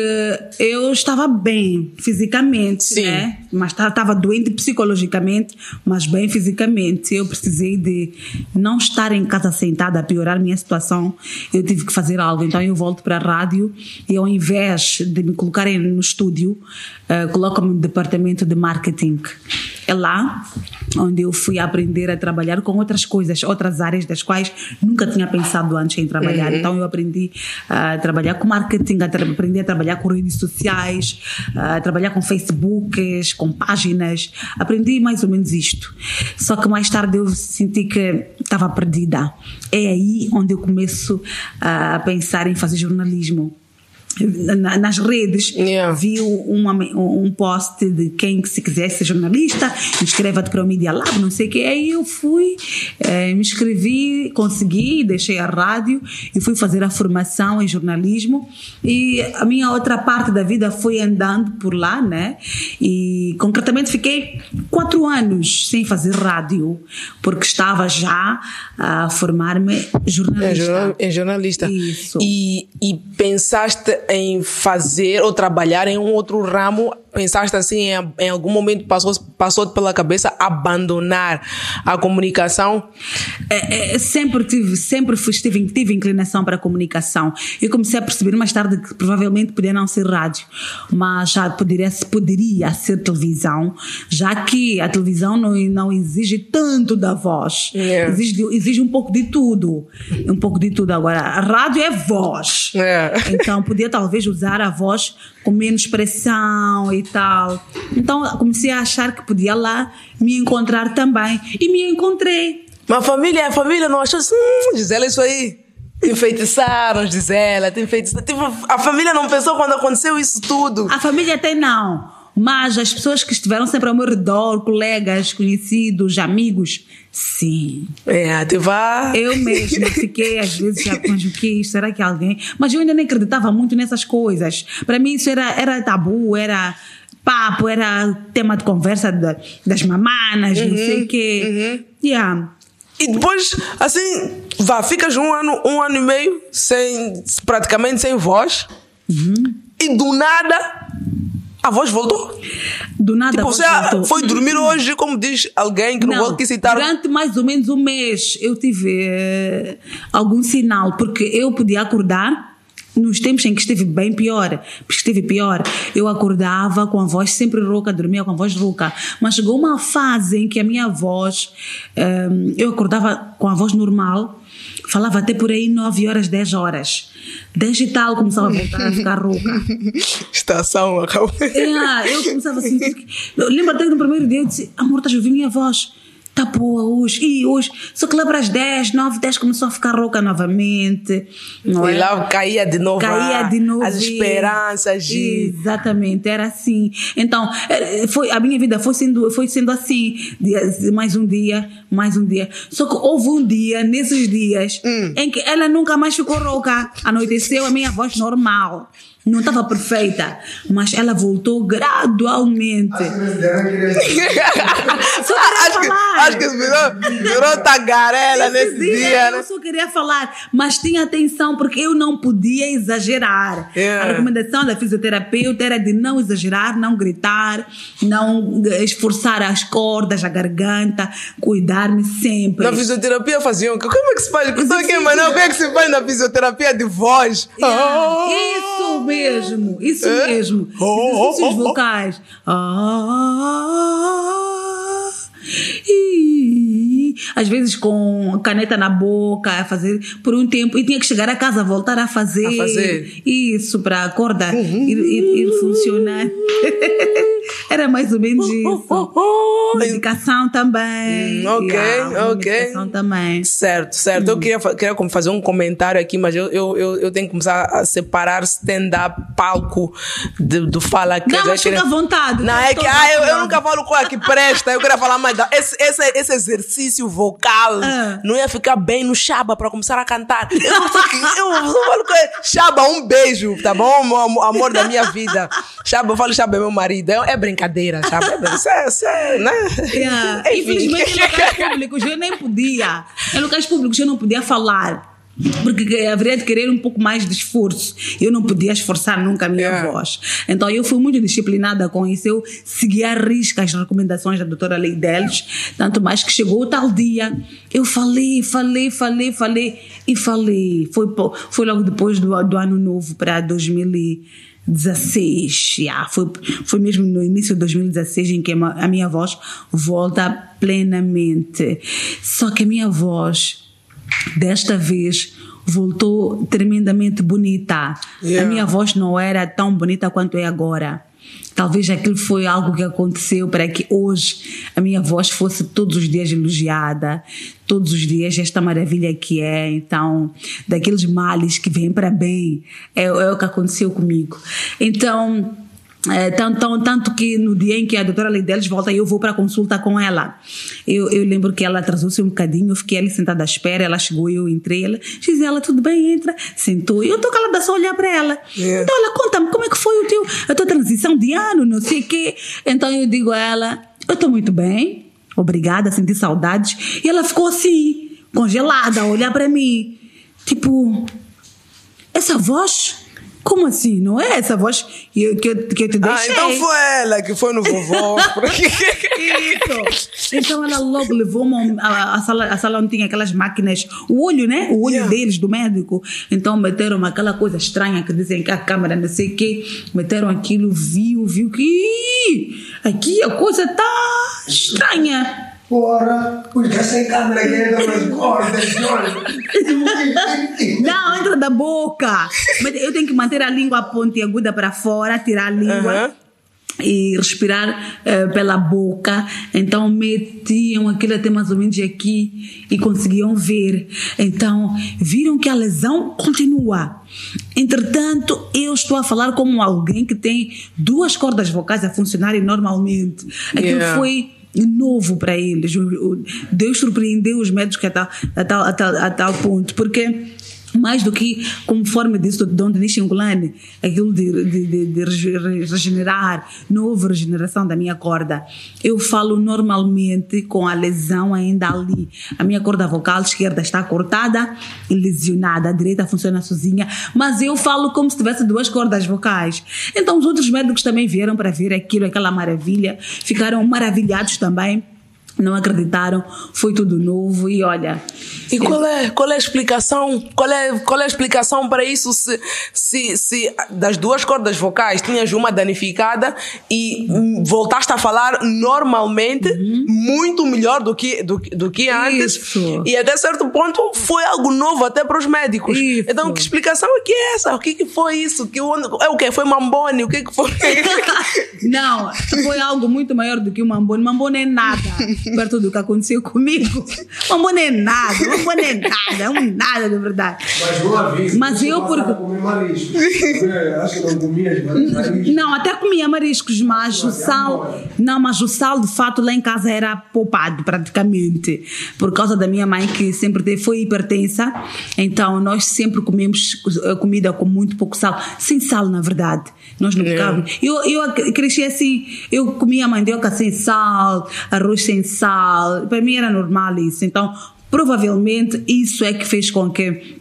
eu estava bem fisicamente, Sim. né? Mas estava doente psicologicamente, mas bem fisicamente. Eu precisei de não estar em casa sentada a piorar minha situação. Eu tive que fazer algo. Então eu volto para a rádio e ao invés de me colocarem no estúdio, uh, colocam-me no departamento de marketing. É lá onde eu fui aprender a trabalhar com outras coisas, outras áreas das quais nunca tinha pensado antes em trabalhar. Uhum. Então eu aprendi a trabalhar com marketing, a aprendi a trabalhar com redes sociais, a trabalhar com Facebooks, com páginas. Aprendi mais ou menos isto. Só que mais tarde eu senti que estava perdida. É aí onde eu começo a pensar em fazer jornalismo. Na- nas redes Yeah. vi uma, um post de quem que se quisesse ser jornalista inscreva-te para o Media Lab não sei o que aí eu fui eh, me inscrevi consegui deixei a rádio e fui fazer a formação em jornalismo e a minha outra parte da vida foi andando por lá né e concretamente fiquei quatro anos sem fazer rádio porque estava já a formar-me É, jornalista jornal- é jornalista. Isso. E, e pensaste em fazer ou trabalhar em um outro ramo? Pensaste assim, em, em algum momento passou, passou pela cabeça abandonar a comunicação? É, é, sempre tive, sempre fui, tive, tive inclinação para a comunicação. Eu comecei a perceber mais tarde que provavelmente podia não ser rádio, mas já poderia, poderia ser televisão, já que a televisão não, não exige tanto da voz. Yeah. Exige, exige um pouco de tudo. Um pouco de tudo. Agora, a rádio é voz. É. Então, podia talvez usar a voz com menos pressão e tal. Então, comecei a achar que podia lá me encontrar também. E me encontrei. Mas a família, a família não achou assim, hum, Gisela, isso aí. Enfeitiçaram Gisela, te enfeitiçaram. Tipo, a família não pensou quando aconteceu isso tudo. A família até não. Mas as pessoas que estiveram sempre ao meu redor, colegas, conhecidos, amigos, sim. É, te vá. Eu mesma fiquei às vezes já isto? Será que alguém. Mas eu ainda nem acreditava muito nessas coisas. Para mim isso era, era tabu, era papo, era tema de conversa da- das mamanas, não sei o quê. Yeah. E depois, assim, vá, ficas um ano, um ano e meio sem, praticamente sem voz. E do nada, a voz voltou. Do nada. Tipo, você voltou. foi dormir hoje, como diz alguém que não, vou aqui citar. Durante mais ou menos um mês eu tive eh, algum sinal, porque eu podia acordar. Nos tempos em que estive bem pior, porque estive pior, eu acordava com a voz sempre rouca, dormia com a voz rouca. Mas chegou uma fase em que a minha voz, eh, eu acordava com a voz normal, falava até por aí 9 horas, 10 horas. 10 e tal, começava a voltar a ficar rouca. [LAUGHS] Estação acabou. É, eu começava a sentir que. Eu lembro até que no primeiro dia eu disse: Amor, estás a ouvir minha voz? Tá boa hoje. E hoje. Só que lá para as 10, 9, 10 começou a ficar rouca novamente. Não E é? lá caía de novo. Caía a- de novo. As esperanças. de- Exatamente, era assim. Então, foi, a minha vida foi sendo, foi sendo assim. Mais um dia, mais um dia. Só que houve um dia, nesses dias, Hum. em que ela nunca mais ficou rouca. Anoiteceu a minha voz normal. Não estava perfeita, mas ela voltou gradualmente. [LAUGHS] Só queria acho, que, falar. acho que virou, virou tagarela nesse Esse dia, eu né? só queria falar, mas tinha atenção porque eu não podia exagerar. Yeah. A recomendação da fisioterapeuta era de não exagerar, não gritar, não eh, esforçar as cordas, a garganta, cuidar-me sempre. Na fisioterapia faziam. Como é que se faz? Mas não, como é que se faz na fisioterapia de voz? Yeah. Oh! Isso mesmo, isso É? mesmo. Oh, oh, Exercícios oh, oh. vocais. Ah, e- às vezes com caneta na boca, a fazer por um tempo, e tinha que chegar a casa, voltar a fazer. A fazer. Isso, para a corda ir, ir, ir funcionar. [LAUGHS] Era mais ou menos isso. Oh, Medicação também. Hum, ok, Yeah, ok. Medicação também. Certo, certo. Eu queria, fa- queria como fazer um comentário aqui, mas eu, eu, eu, tenho que começar a separar stand-up, palco de- do fala que Não, eu mas queria- fica à vontade. Não, é que ah, eu, eu nunca falo coisa que presta. Eu queria falar mais. Esse, esse, esse exercício vocal Ah. não ia ficar bem no Chaba para começar a cantar. Eu, só que- eu só falo coisa. Chaba, um beijo, tá bom? Amor- da minha vida. Chaba, eu falo Chaba é meu marido. É, é brincadeira, Chaba. É, brincadeira, é, né? Yeah. Infelizmente, em locais públicos eu nem podia. Em locais públicos eu não podia falar. Porque haveria de querer um pouco mais de esforço. Eu não podia esforçar nunca a minha Yeah. voz. Então eu fui muito disciplinada com isso. Eu segui à risca as recomendações da doutora Leideles. Tanto mais que chegou o tal dia. Eu falei, falei, falei, falei e falei. Foi, foi logo depois do, do ano novo para 2016. Yeah, foi, foi mesmo no início de 2016 em que a minha voz volta plenamente. Só que a minha voz desta vez voltou tremendamente bonita. Yeah. A minha voz não era tão bonita quanto é agora. Talvez aquilo foi algo que aconteceu para que hoje a minha voz fosse todos os dias elogiada, todos os dias esta maravilha que é. Então, daqueles males que vêm para bem, é, é o que aconteceu comigo. Então, é, tanto, tanto, que no dia em que a doutora Leideles volta, eu vou para consulta com ela. Eu, eu lembro que ela atrasou-se um bocadinho, eu fiquei ali sentada à espera, ela chegou, eu entrei, ela, Gisela, tudo bem? Entra, sentou. E eu estou calada só a olhar para ela. Yeah. Então ela, conta-me, como é que foi o teu, a tua transição de ano, não sei o quê. Então eu digo a ela, eu estou muito bem, obrigada, senti saudades. E ela ficou assim, congelada, a olhar para mim. Tipo, essa voz? Como assim? Não é essa voz que eu, que eu, que eu te Ah, deixei? então foi ela que foi no vovó. [LAUGHS] Isso. Então ela logo levou-me a, a sala, a sala onde tinha aquelas máquinas, o olho, né? O olho Yeah. deles, do médico. Então meteram aquela coisa estranha que dizem que a câmera não sei o quê. Meteram aquilo, viu, viu que "Ih, aqui a coisa tá estranha. Porra, que entra nas cordas, olha. Não, entra da boca. Mas eu tenho que manter a língua pontiaguda para fora, tirar a língua. E respirar eh, pela boca, então metiam aquilo até mais ou menos aqui e conseguiam ver. Então viram que a lesão continua. Entretanto, eu estou a falar como alguém que tem duas cordas vocais a funcionarem normalmente. Aquilo Yeah. foi novo para eles. Deus surpreendeu os médicos a tal, a tal, a tal, a tal ponto, porque mais do que conforme disse o Dom Denis Chingulane, aquilo de, de, de, de rege- regenerar, não houve regeneração da minha corda. Eu falo normalmente com a lesão ainda ali. A minha corda vocal esquerda está cortada e lesionada, a direita funciona sozinha, mas eu falo como se tivesse duas cordas vocais. Então os outros médicos também vieram para ver aquilo, aquela maravilha, ficaram maravilhados também. Não acreditaram, foi tudo novo e olha, E qual é, qual é a explicação? Qual é, qual é a explicação para isso? Se, se, se das duas cordas vocais tinhas uma danificada e voltaste a falar normalmente, muito melhor do que, do, do que antes. Isso. E até certo ponto foi algo novo até para os médicos. Isso. Então, que explicação é que é essa? O que, que foi isso? Que, é o que? Foi mambone? O que, que foi? [LAUGHS] Não, foi algo muito maior do que o Mambone. Mambone é nada [LAUGHS] perto do que aconteceu comigo. [LAUGHS] Mambone é nada, Mambone é nada, é um nada de verdade. Mas não aviso. Mas eu, porque- comer marisco. É, [LAUGHS] Acho que não comias marisco. Não, até comia mariscos, mas o sal. Não, mas o sal de fato lá em casa era poupado praticamente. Por causa da minha mãe, que sempre foi hipertensa. Então nós sempre comemos eh, comida com muito pouco sal. Sem sal, na verdade. Nós não ficávamos. Eu, eu cresci assim, eu comia mandioca sem sal, arroz sem sal. Para mim era normal isso. Então, provavelmente, isso é que fez com que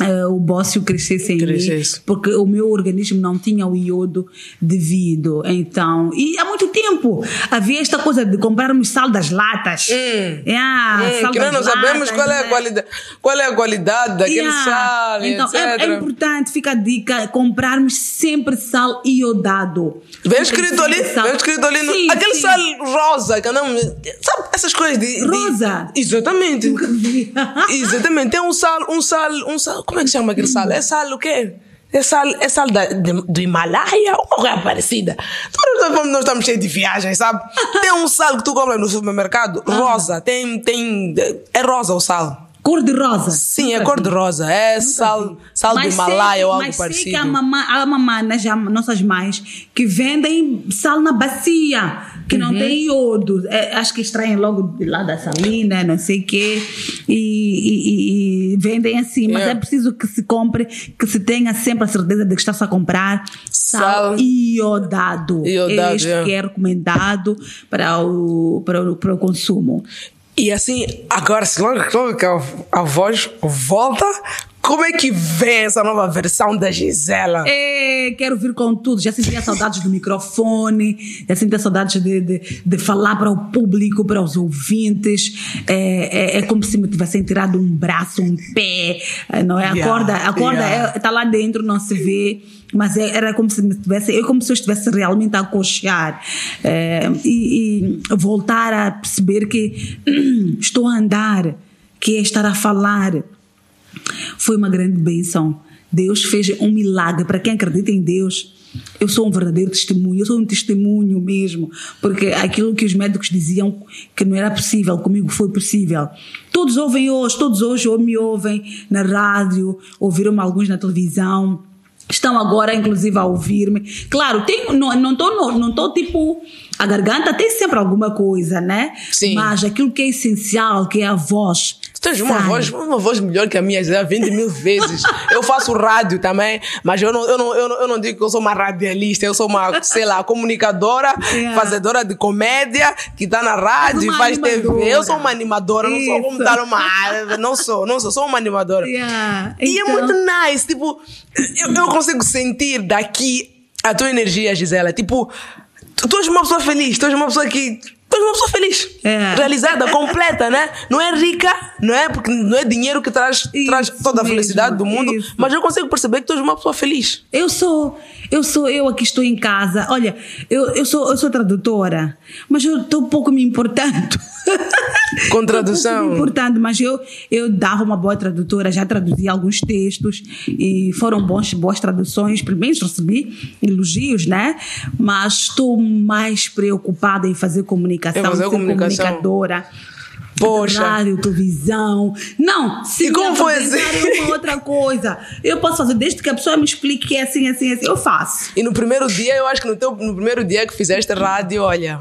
eh, o bócio crescesse em mim porque o meu organismo não tinha o iodo devido. Então, e há muito tempo havia esta coisa de comprarmos sal das latas. É, Hum, sal que nós não das sabemos qual é, a né? qualidade, qual é a qualidade daquele Yeah. sal, Então, é, é importante, fica a dica, comprarmos sempre sal iodado. Vem escrito ali, vem escrito ali, no- Sim, aquele sim. sal rosa, que não, sabe essas coisas de, de- Rosa? exatamente. [LAUGHS] Exatamente, tem um sal, um sal, um sal, como é que chama aquele sal? É sal o quê? É sal, é sal da, de- do Himalaia, uma coisa parecida. Nós, nós estamos cheios de viagens, sabe? [LAUGHS] Tem um sal que tu compra no supermercado, rosa, tem, tem, é rosa o sal. Cor de rosa. Sim, é cor de rosa. É sal, sal do Mas Himalaia sei, ou algo mas sei parecido. que há, mamã, há mamanas, há nossas mães, que vendem sal na bacia, que Uhum. não tem iodo. É, acho que extraem logo de lá da salina, não sei o quê, e, e- e- e vendem assim. Mas É. é preciso que se compre, que se tenha sempre a certeza de que está-se a comprar sal, Sal. iodado. Iodado, este é. que é recomendado para o, para o, para o consumo. E assim, agora, se logo, logo que a, a voz volta, como é que vem essa nova versão da Gisela? É, quero vir com tudo. Já sentia saudades do microfone, já sentia saudades de, de, de falar para o público, para os ouvintes. É, é, é como se me tivessem tirado um braço, um pé, é, não é? A Yeah, corda, a corda yeah. está lá dentro, não se vê. Mas é- era como se me tivesse, é como se eu estivesse realmente a coxear É, e, e voltar a perceber que hum, [CLEARS THROAT] estou a andar, que é estar a falar, foi uma grande bênção. Deus fez um milagre para quem acredita em Deus. Eu sou um verdadeiro testemunho, eu sou um testemunho mesmo, porque aquilo que os médicos diziam que não era possível, comigo foi possível. Todos ouvem hoje, todos hoje ou me ouvem na rádio, ouviram-me alguns na televisão. Estão agora, inclusive, a ouvir-me. Claro, tenho, não estou, não, tô, não tô, tipo. A garganta tem sempre alguma coisa, né? Sim. Mas aquilo que é essencial, que é a voz. Tu tens uma sai. voz, uma voz melhor que a minha, já 20 mil vezes. [LAUGHS] Eu faço rádio também, mas eu não, eu, não, eu, não, eu não digo que eu sou uma radialista, eu sou uma, sei lá, comunicadora, Yeah. fazedora de comédia, que está na rádio e faz TV. animadora. Eu sou uma animadora, não sou como Isso. dar uma. Não sou, não sou, sou uma animadora. Yeah. E é Então- muito nice, tipo, eu, eu consigo sentir daqui a tua energia, Gisela. Tipo, tu, tu és uma pessoa feliz, tu és uma pessoa que. És uma pessoa feliz, É. realizada, completa, né? Não é rica, não é? Porque não é dinheiro que traz, Isso traz toda a mesmo, felicidade do mundo, isso. mas eu consigo perceber que tu és uma pessoa feliz. Eu sou, eu sou, eu aqui estou em casa. Olha, eu, eu, sou, eu sou tradutora, mas eu estou pouco me importando. [LAUGHS] Com tradução. pouco me importando, mas eu, eu dava uma boa tradutora, já traduzi alguns textos e foram bons, boas traduções. Primeiro recebi elogios, né? Mas estou mais preocupada em fazer comunicação, Em fazer ser comunicação. comunicadora. Poxa. Rádio, televisão. Não, se E como foi assim? é uma outra coisa. Eu posso fazer, desde que a pessoa me explique que é assim, assim, assim, eu faço. E no primeiro dia, eu acho que no, teu, no primeiro dia que fizeste rádio, olha.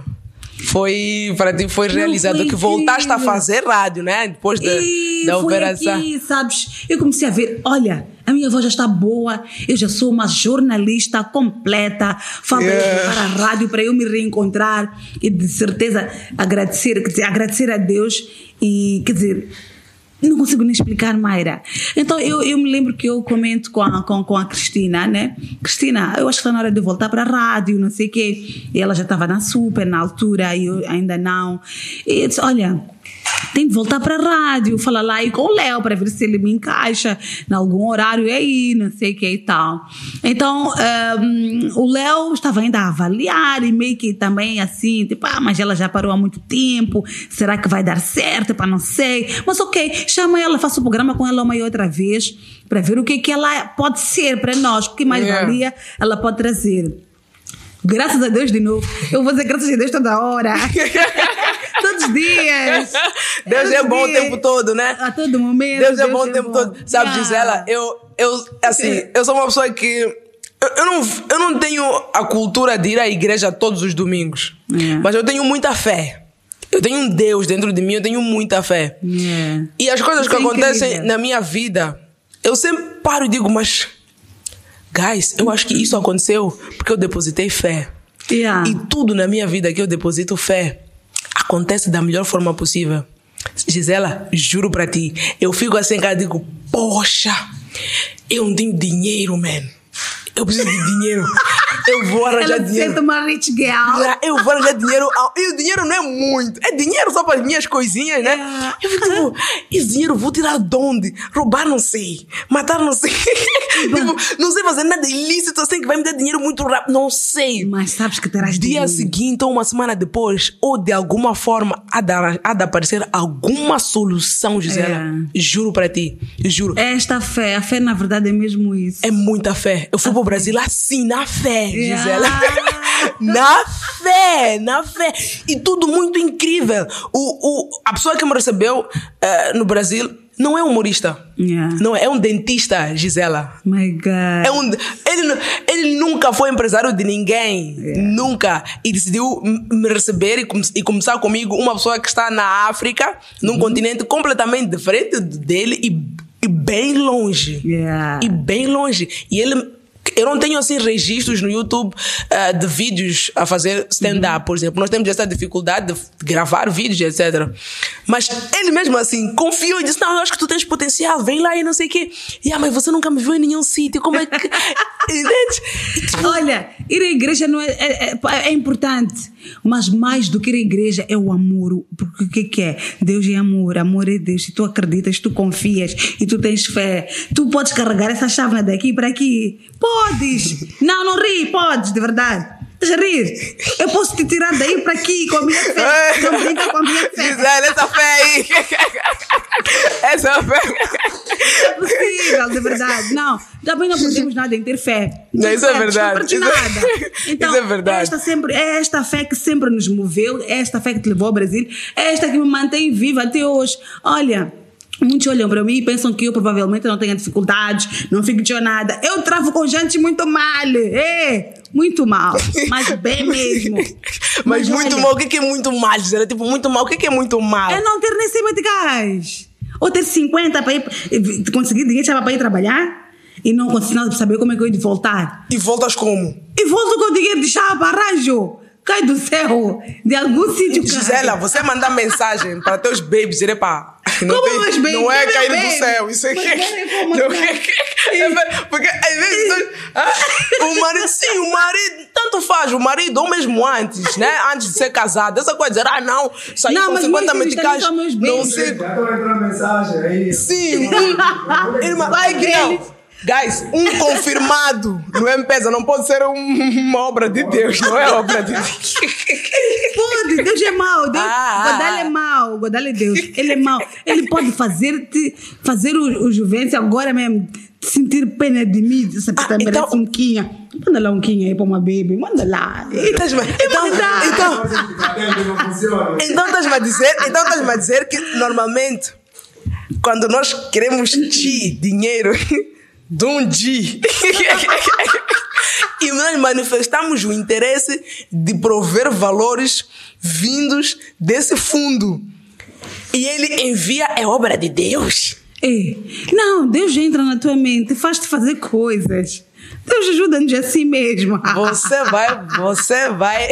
Foi para ti foi realizado foi que voltaste a fazer rádio, né? Depois da, E da foi operação. aqui, sabes? Eu comecei a ver, olha, a minha voz já está boa, eu já sou uma jornalista completa, falta Yeah. eu para a rádio para eu me reencontrar e de certeza agradecer, quer dizer, agradecer a Deus e, quer dizer, não consigo nem explicar, Mayra. Então eu, eu me lembro que eu comento com a, com, com a Cristina, né? Cristina, eu acho que está na hora de voltar para a rádio, não sei o quê. E ela já estava na super na altura e eu ainda não. E eu disse: olha. Tem de voltar para a rádio, falar lá aí com o Léo para ver se ele me encaixa em algum horário aí, não sei o que e tal. Então, ehm, o Léo estava ainda a avaliar e meio que também assim, tipo, ah, mas ela já parou há muito tempo, será que vai dar certo? Para não sei. Mas ok, chama ela, faço o programa com ela uma e outra vez para ver o que, que ela pode ser para nós, o que mais Yeah. valia ela pode trazer. Graças a Deus de novo. Eu vou dizer graças a Deus toda hora. [LAUGHS] Todos os dias. Deus Todos é bom o dias. tempo todo, né? A todo momento. Deus é bom o tempo todo. Sabe, Yeah. Gisela, eu, eu, assim, eu sou uma pessoa que. Eu, eu não, eu não tenho a cultura de ir à igreja todos os domingos. Yeah. Mas eu tenho muita fé. Eu tenho um Deus dentro de mim, eu tenho muita fé. Yeah. E as coisas Isso que é acontecem incrível. na minha vida, eu sempre paro e digo, mas. Guys, eu acho que isso aconteceu porque eu depositei fé. Yeah. E tudo na minha vida que eu deposito fé acontece da melhor forma possível. Gisela, juro pra ti, eu fico assim, cara, digo, poxa, eu não tenho dinheiro, man. Eu preciso de dinheiro. Eu vou arranjar Ela dinheiro. uma rich girl. Eu vou arranjar dinheiro. E o dinheiro não é muito. É dinheiro só para as minhas coisinhas, né? É. Eu fico tipo, esse dinheiro vou tirar de onde? Roubar não sei. Matar não sei. [LAUGHS] tipo, não sei fazer nada ilícito assim que vai me dar dinheiro muito rápido. Não sei. Mas sabes que terás Dia dinheiro. seguinte ou uma semana depois, ou de alguma forma, há de, há de aparecer alguma solução, Gisela. É. Juro para ti. Juro. Esta fé, a fé na verdade é mesmo isso. É muita fé. Eu fui pro Brasil assim, na fé, Yeah. Gisela. [LAUGHS] na fé, na fé. E tudo muito incrível. O, o, a pessoa que me recebeu eh, no Brasil não é humorista. Yeah. Não é, é um dentista, Gisela. My God. É um, ele, ele nunca foi empresário de ninguém. Nunca. E decidiu me receber e, e começar comigo uma pessoa que está na África, num continente completamente diferente dele e, e bem longe. Yeah. E bem longe. E ele. Eu não tenho assim registros no YouTube ah, de vídeos a fazer stand-up, por exemplo. Nós temos essa dificuldade de gravar vídeos, etc. Mas ele mesmo assim confiou e disse: Não, eu acho que tu tens potencial, vem lá e não sei o quê. E ah, mas você nunca me viu em nenhum sítio, como é que. [LAUGHS] Olha, ir à igreja não é, é, é- é importante, mas mais do que ir à igreja é o amor. Porque o que, que é? Deus é amor, amor é Deus. Se tu acreditas, tu confias e tu tens fé, tu podes carregar essa chávena daqui para aqui. Podes! Não, não ri, podes, de verdade. Estás a rir? Eu posso te tirar daí para aqui com a minha fé. Não brinca com a minha fé. Gisele, essa fé aí. [LAUGHS] essa fé. É possível, de verdade. Não, também não perdemos nada em ter fé. Não, isso é verdade. Não é- nada. Então, [LAUGHS] isso é verdade. Esta sempre, é esta fé que sempre nos moveu, é esta fé que te levou ao Brasil, é esta que me mantém viva até hoje. Olha. Muitos olham para mim e pensam que eu provavelmente não tenho dificuldades, não fico de nada. Eu travo com gente muito mal, é, muito mal, mas bem [LAUGHS] mesmo. Mas muito olha, mal, o que que é muito mal, Gisele? Tipo, muito mal, o que que é muito mal? É não ter nem cima de gás. Ou ter 50 para ir, conseguir dinheiro para ir trabalhar e não conseguir saber como é que eu ia voltar. E voltas como? E volto com o dinheiro de chapa, arranjo. Cai do céu, de algum sítio. cai. Gisela, você mandar mensagem para teus babies, dizer pá. Não, Como meus babies? não é cair do céu, isso aqui. Como Não é, [LAUGHS] é porque às vezes ah, o marido, sim, o marido, tanto faz, o marido ou mesmo antes, né? Antes de ser casado, essa coisa dizer, ah, não, sair Não, com mas 50 meus filhos meticais, também são meus não sei. Já estão entrando mensagem aí. Sim, um, irmã, é que não. Guys, um confirmado no M-Pesa não pode ser um- uma obra de Deus, não é obra de Deus. Pode, Deus é mau. Deus, Ah, Godal ah. é mau. Godal é Deus. Ele é mau. Ele pode fazer-te, fazer o, o Juventus agora mesmo sentir pena de mim. Essa Ah, então- merece um quinha. Manda lá um quinha aí para uma baby. Manda lá. Então, então, então. Então estás-me a dizer, então estás-me a dizer que normalmente quando nós queremos chi, dinheiro, G, [LAUGHS] e nós manifestamos o interesse de prover valores vindos desse fundo. E ele envia, é obra de Deus. É. Não, Deus entra na tua mente faz-te fazer coisas. Deus ajuda-nos assim mesmo. [LAUGHS] Você vai, você vai,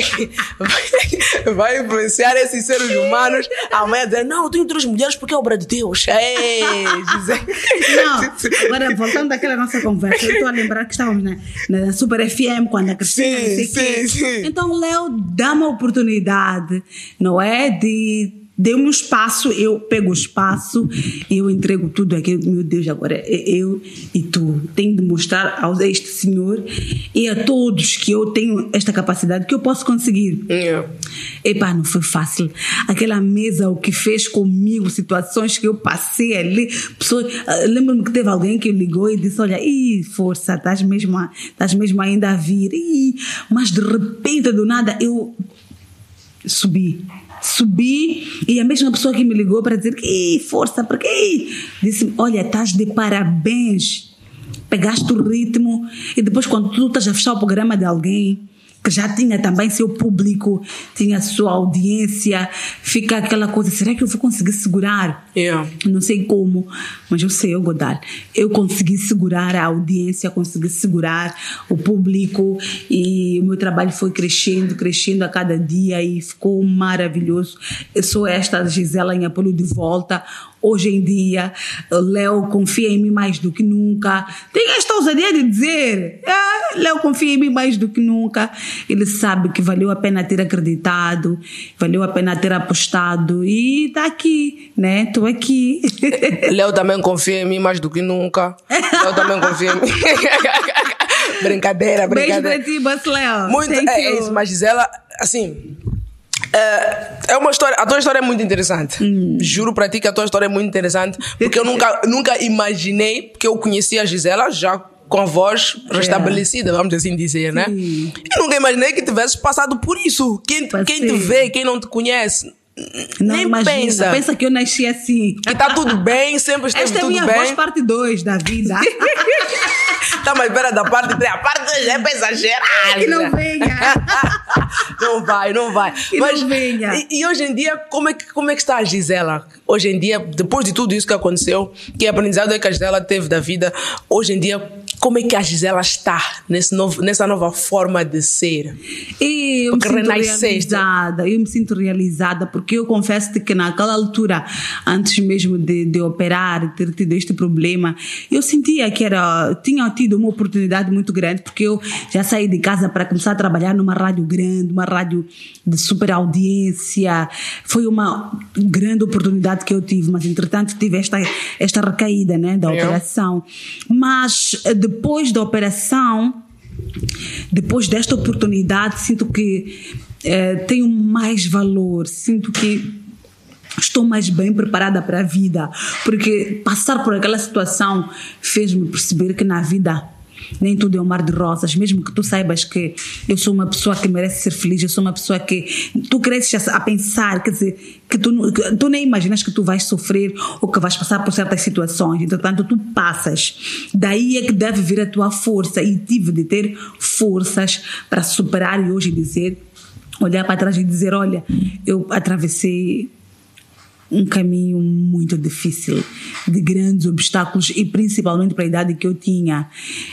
vai, vai influenciar esses seres humanos amanhã dizer, não, eu tenho três mulheres porque é obra de Deus. Ei, Gisele. [LAUGHS] Não, agora voltando àquela nossa conversa, eu estou a lembrar que estávamos na, na Super FM quando a Cristina. Sim, sim, sim. Então, o Léo dá uma oportunidade, não é? De. Dê-me um espaço, eu pego o espaço e eu entrego tudo aquilo. Meu Deus, agora é eu e tu. Tenho de mostrar a este senhor e a todos que eu tenho esta capacidade, que eu posso conseguir. Yeah. Epá, não foi fácil. Aquela mesa, o que fez comigo, situações que eu passei ali. Pessoas, ah, Lembro-me que teve alguém que ligou e disse: Olha, ih, força, estás mesmo, a- estás mesmo ainda a vir. Ih, mas de repente, do nada, eu subi. Subi e a mesma pessoa que me ligou para dizer que "Ih, força, porque ih", disse olha, estás de parabéns. Pegaste o ritmo e depois quando tu estás a fechar o programa de alguém que já tinha também seu público, tinha sua audiência, fica aquela coisa, será que eu vou conseguir segurar? Yeah. Não sei como, mas eu sei, eu Godal. Eu consegui segurar a audiência, consegui segurar o público e o meu trabalho foi crescendo, crescendo a cada dia e ficou maravilhoso. Eu sou esta Gisela em apoio de volta. Hoje em dia, Léo confia em mim mais do que nunca. Tem esta ousadia de dizer: é, Léo confia em mim mais do que nunca. Ele sabe que valeu a pena ter acreditado, valeu a pena ter apostado e está aqui, né? Estou aqui. [LAUGHS] Léo também confia em mim mais do que nunca. Léo também confia em mim. [LAUGHS] brincadeira, Beijo brincadeira. pra ti, Léo. Muito, é, é isso, mas Gisela, assim. É, é uma história, a tua história é muito interessante. Hum. Juro pra ti que a tua história é muito interessante, porque eu nunca, nunca imaginei, porque eu conhecia a Gisela já com a voz restabelecida, vamos assim dizer, né? Sim. Eu nunca imaginei que tivesse passado por isso. Quem, quem te vê, quem não te conhece, Não Nem imagina. pensa. Pensa que eu nasci assim. Que tá tudo bem, sempre esteve Esta é tudo minha bem. voz parte 2 da vida. [LAUGHS] Tá, mas espera da parte 3. A parte 2 é pra exagerar. que não venha. [LAUGHS] não vai, não vai. Que Mas, não venha. E, e hoje em dia, como é, que, como é que está a Gisela? Hoje em dia, depois de tudo isso que aconteceu, que aprendizado é que a Gisela teve da vida, hoje em dia, como é que a Gisela está nesse novo, nessa nova forma de ser? E eu me Porque sinto renasceste. realizada, eu me sinto realizada, porque eu confesso-te que naquela altura, antes mesmo de, de operar, ter tido este problema, eu sentia que era, tinha tido uma oportunidade muito grande, porque eu já saí de casa para começar a trabalhar numa rádio grande, uma rádio de super audiência, foi uma grande oportunidade que eu tive, mas entretanto tive esta, esta recaída, né, da operação. Mas depois da operação, depois desta oportunidade, sinto que eh, tenho mais valor, sinto que estou mais bem preparada para a vida, porque passar por aquela situação fez-me perceber que na vida nem tudo é um mar de rosas, mesmo que tu saibas que eu sou uma pessoa que merece ser feliz, eu sou uma pessoa que tu cresces a, pensar, quer dizer, que tu, que tu nem imaginas que tu vais sofrer ou que vais passar por certas situações, entretanto tu passas. Daí é que deve vir a tua força e tive de ter forças para superar e hoje dizer, olhar para trás e dizer, olha, eu atravessei um caminho muito difícil, de grandes obstáculos e principalmente para a idade que eu tinha.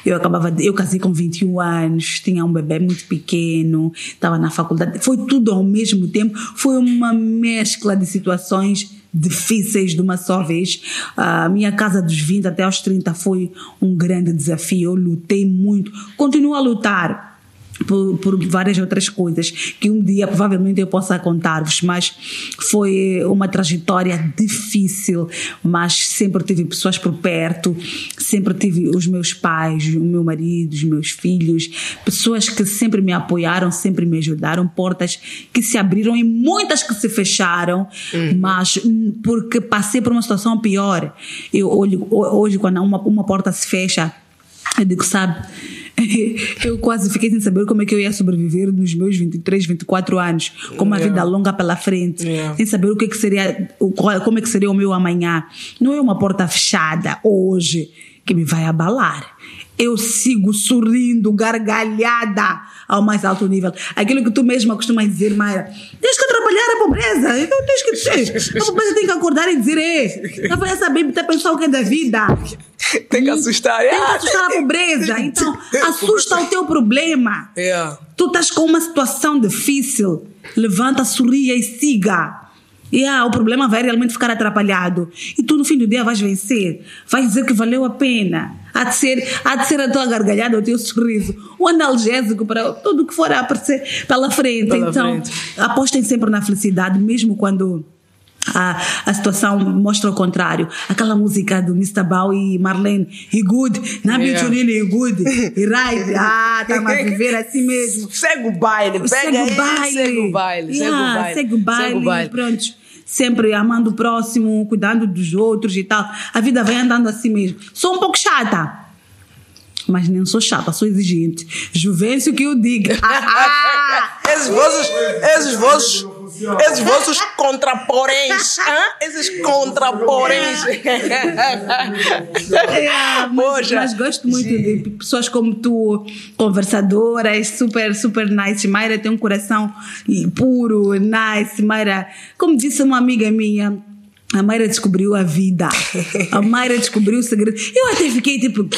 Eu acabava de, eu casei com 21 anos, tinha um bebê muito pequeno, estava na faculdade, foi tudo ao mesmo tempo, foi uma mescla de situações difíceis de uma só vez. A minha casa dos 20 até aos 30 foi um grande desafio, eu lutei muito, continuo a lutar por, por várias outras coisas que um dia provavelmente eu possa contar-vos, mas foi uma trajetória difícil, mas sempre tive pessoas por perto, sempre tive os meus pais, o meu marido, os meus filhos, pessoas que sempre me apoiaram, sempre me ajudaram, portas que se abriram e muitas que se fecharam, mas hum, porque passei por uma situação pior. Eu olho, hoje quando uma, uma porta se fecha, eu digo, sabe, [LAUGHS] eu quase fiquei sem saber como é que eu ia sobreviver nos meus 23, 24 anos, com uma Yeah. vida longa pela frente, Yeah. sem saber o que, é que seria, como é que seria o meu amanhã. Não é uma porta fechada hoje que me vai abalar. Eu sigo sorrindo, gargalhada ao mais alto nível. Aquilo que tu mesma costumas dizer, Mayra, tens que atrapalhar a pobreza. Então tens que ter. A pobreza tem que acordar e dizer, ei, não vai saber até pensar o que é da vida. Tem que assustar. Tem que Ah, assustar a pobreza. Então, [LAUGHS] assusta o teu problema. Yeah. Tu estás com uma situação difícil. Levanta, sorria e siga. E ah, o problema vai realmente ficar atrapalhado. E tu, no fim do dia, vais vencer. Vais dizer que valeu a pena. Há de ser, há de ser a tua gargalhada, o teu sorriso. O analgésico para tudo que for a aparecer pela frente. Pela então, frente. apostem sempre na felicidade, mesmo quando a, a situação mostra o contrário. Aquela música do Mr. Bow e Marlene, he good, na Yeah. yeah. he good, he right, [LAUGHS] ah, tá a viver assim mesmo. Segue o baile, Segue o baile. Segue o baile, segue o Yeah, baile. Segue o baile. Segue o baile. Pronto. Sempre amando o próximo, cuidando dos outros e tal. A vida vai andando assim mesmo. Sou um pouco chata. Mas nem sou chata, sou exigente. Juvencio que eu diga. [LAUGHS] Ah, ah. Esses vossos, esses vossos, esses vossos contraporens, hã? esses contraporens. É, mas, mas gosto muito de pessoas como tu, conversadoras, super, super nice. Mayra tem um coração puro, nice. Mayra, como disse uma amiga minha, a Mayra descobriu a vida. [LAUGHS] A Mayra descobriu o segredo. Eu até fiquei tipo.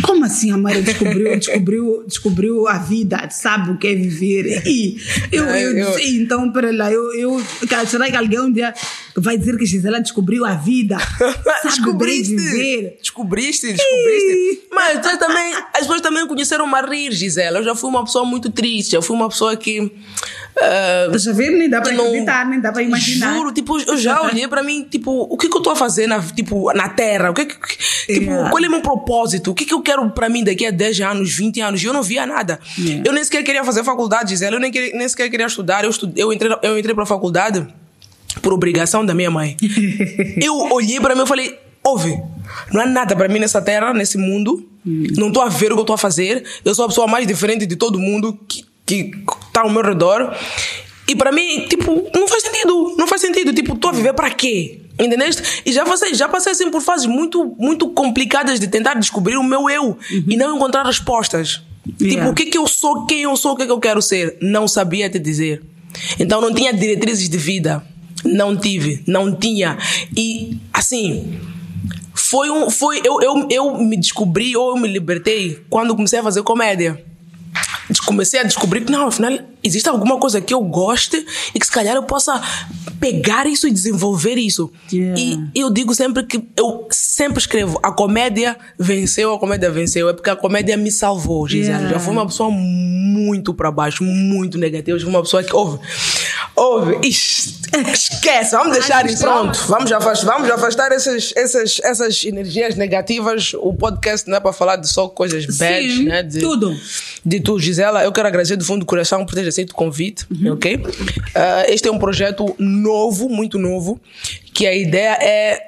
Como assim a Mayra descobriu, [LAUGHS] descobriu, descobriu a vida, sabe o que é viver? E eu, eu, Eu- disse, então, pera lá, eu, eu, será que alguém um dia vai dizer que Gisela descobriu a vida? [LAUGHS] Bem viver? Descobriste, descobriste. Mas tu também, as pessoas também conheceram-me a rir, Gisela. Eu já fui uma pessoa muito triste. Eu fui uma pessoa que. Estás a ver? Nem dá para que não- acreditar, nem dá para imaginar. Juro, tipo, eu já [LAUGHS] olhei pra mim, tipo, o que que eu tô a fazer na, tipo, na Terra? O que que, tipo, Yeah. qual é o meu propósito? O que que eu quero pra mim daqui a 10 anos, 20 anos? E eu não via nada. Yeah. Eu nem sequer queria fazer faculdade, Gisela. Eu nem, queria, nem sequer queria estudar. Eu, estu, eu, entrei, eu entrei pra faculdade por obrigação da minha mãe. [LAUGHS] eu olhei pra mim e falei, ouve, não há nada pra mim nessa terra, nesse mundo. Não tô a ver o que eu tô a fazer. Eu sou a pessoa mais diferente de todo mundo que, que tá ao meu redor. E para mim, tipo, não faz sentido. Não faz sentido. Tipo, tô a viver para quê? Entendeste? E já passei, já passei assim por fases muito, muito complicadas de tentar descobrir o meu eu e não encontrar respostas. Tipo, Yeah. o que que eu sou, quem eu sou, o que que eu quero ser? Não sabia te dizer. Então não tinha diretrizes de vida. Não tive, não tinha. E assim, foi um. Foi, eu, eu, eu me descobri ou eu me libertei quando comecei a fazer comédia. Comecei a descobrir que, não, afinal, existe alguma coisa que eu goste e que se calhar eu possa pegar isso e desenvolver isso. Yeah. E eu digo sempre que eu sempre escrevo: a comédia venceu, a comédia venceu. É porque a comédia me salvou, Gisele. Yeah. Já fui uma pessoa muito para baixo, muito negativa. Já fui uma pessoa que ouve. Ouve, ixi, [LAUGHS] esquece, vamos deixar isso pronto. Vamos afastar, vamos afastar essas, essas, essas energias negativas. O podcast não é para falar de só coisas bad, Sim, né? De, tudo. De tudo, Gisela. Eu quero agradecer do fundo do coração por ter aceito o convite, ok? Ah, este é um projeto novo, muito novo, que a ideia é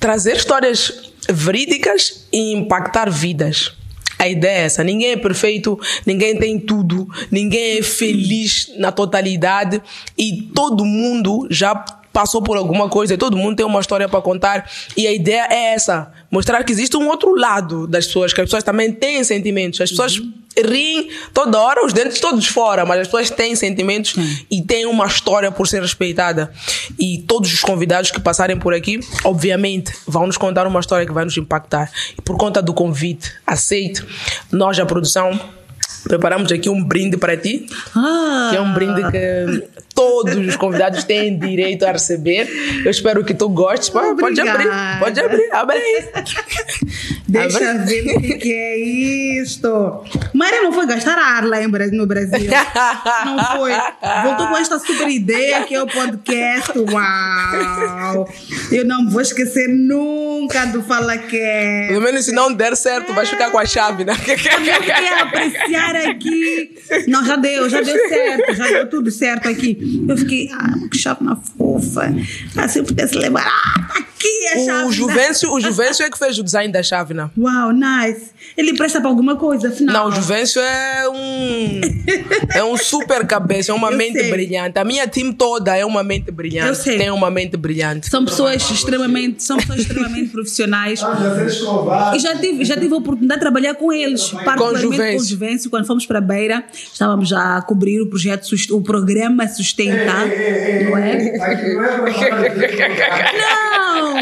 trazer histórias verídicas e impactar vidas. A ideia é essa. Ninguém é perfeito, ninguém tem tudo, ninguém é feliz na totalidade e todo mundo já passou por alguma coisa, todo mundo tem uma história para contar e a ideia é essa, mostrar que existe um outro lado das pessoas, que as pessoas também têm sentimentos. As pessoas riem toda hora, os dentes todos fora, mas as pessoas têm sentimentos e têm uma história por ser respeitada. E todos os convidados que passarem por aqui, obviamente, vão nos contar uma história que vai nos impactar. E por conta do convite aceito, nós, a produção, preparamos aqui um brinde para ti, Ah, que é um brinde que todos os convidados têm direito a receber. Eu espero que tu gostes. Pode, pode abrir, pode abrir, abre aí. Deixa Abre. ver o que, é isto. Maria não foi gastar ar lá no Brasil. Não foi. Voltou com esta super ideia que é o podcast. Uau! Eu não vou esquecer nunca do Fala Que. Pelo menos se não der certo, vai ficar com a chave, né? Eu a apreciar aqui. Não, já deu, já deu certo, já deu tudo certo aqui. Eu fiquei, ah, que chave na fofa. Ah, se eu pudesse lembrar, ah, tá a chave. O Juvencio, o Juvencio é que fez o design da chave, né? Uau, nice. Ele presta pra alguma coisa, afinal. Não, o Juvencio é um. É um super cabeça, é uma Eu mente sei. brilhante. A minha team toda é uma mente brilhante. Eu sei. Tem uma mente brilhante. São pessoas extremamente, são pessoas extremamente profissionais. Já ser escovado. E já tive, já tive a oportunidade de trabalhar com eles, particularmente com Juvencio. o Juvencio. Quando fomos para a Beira, estávamos já a cobrir o projeto, o programa Sustenta, não é? Não Não!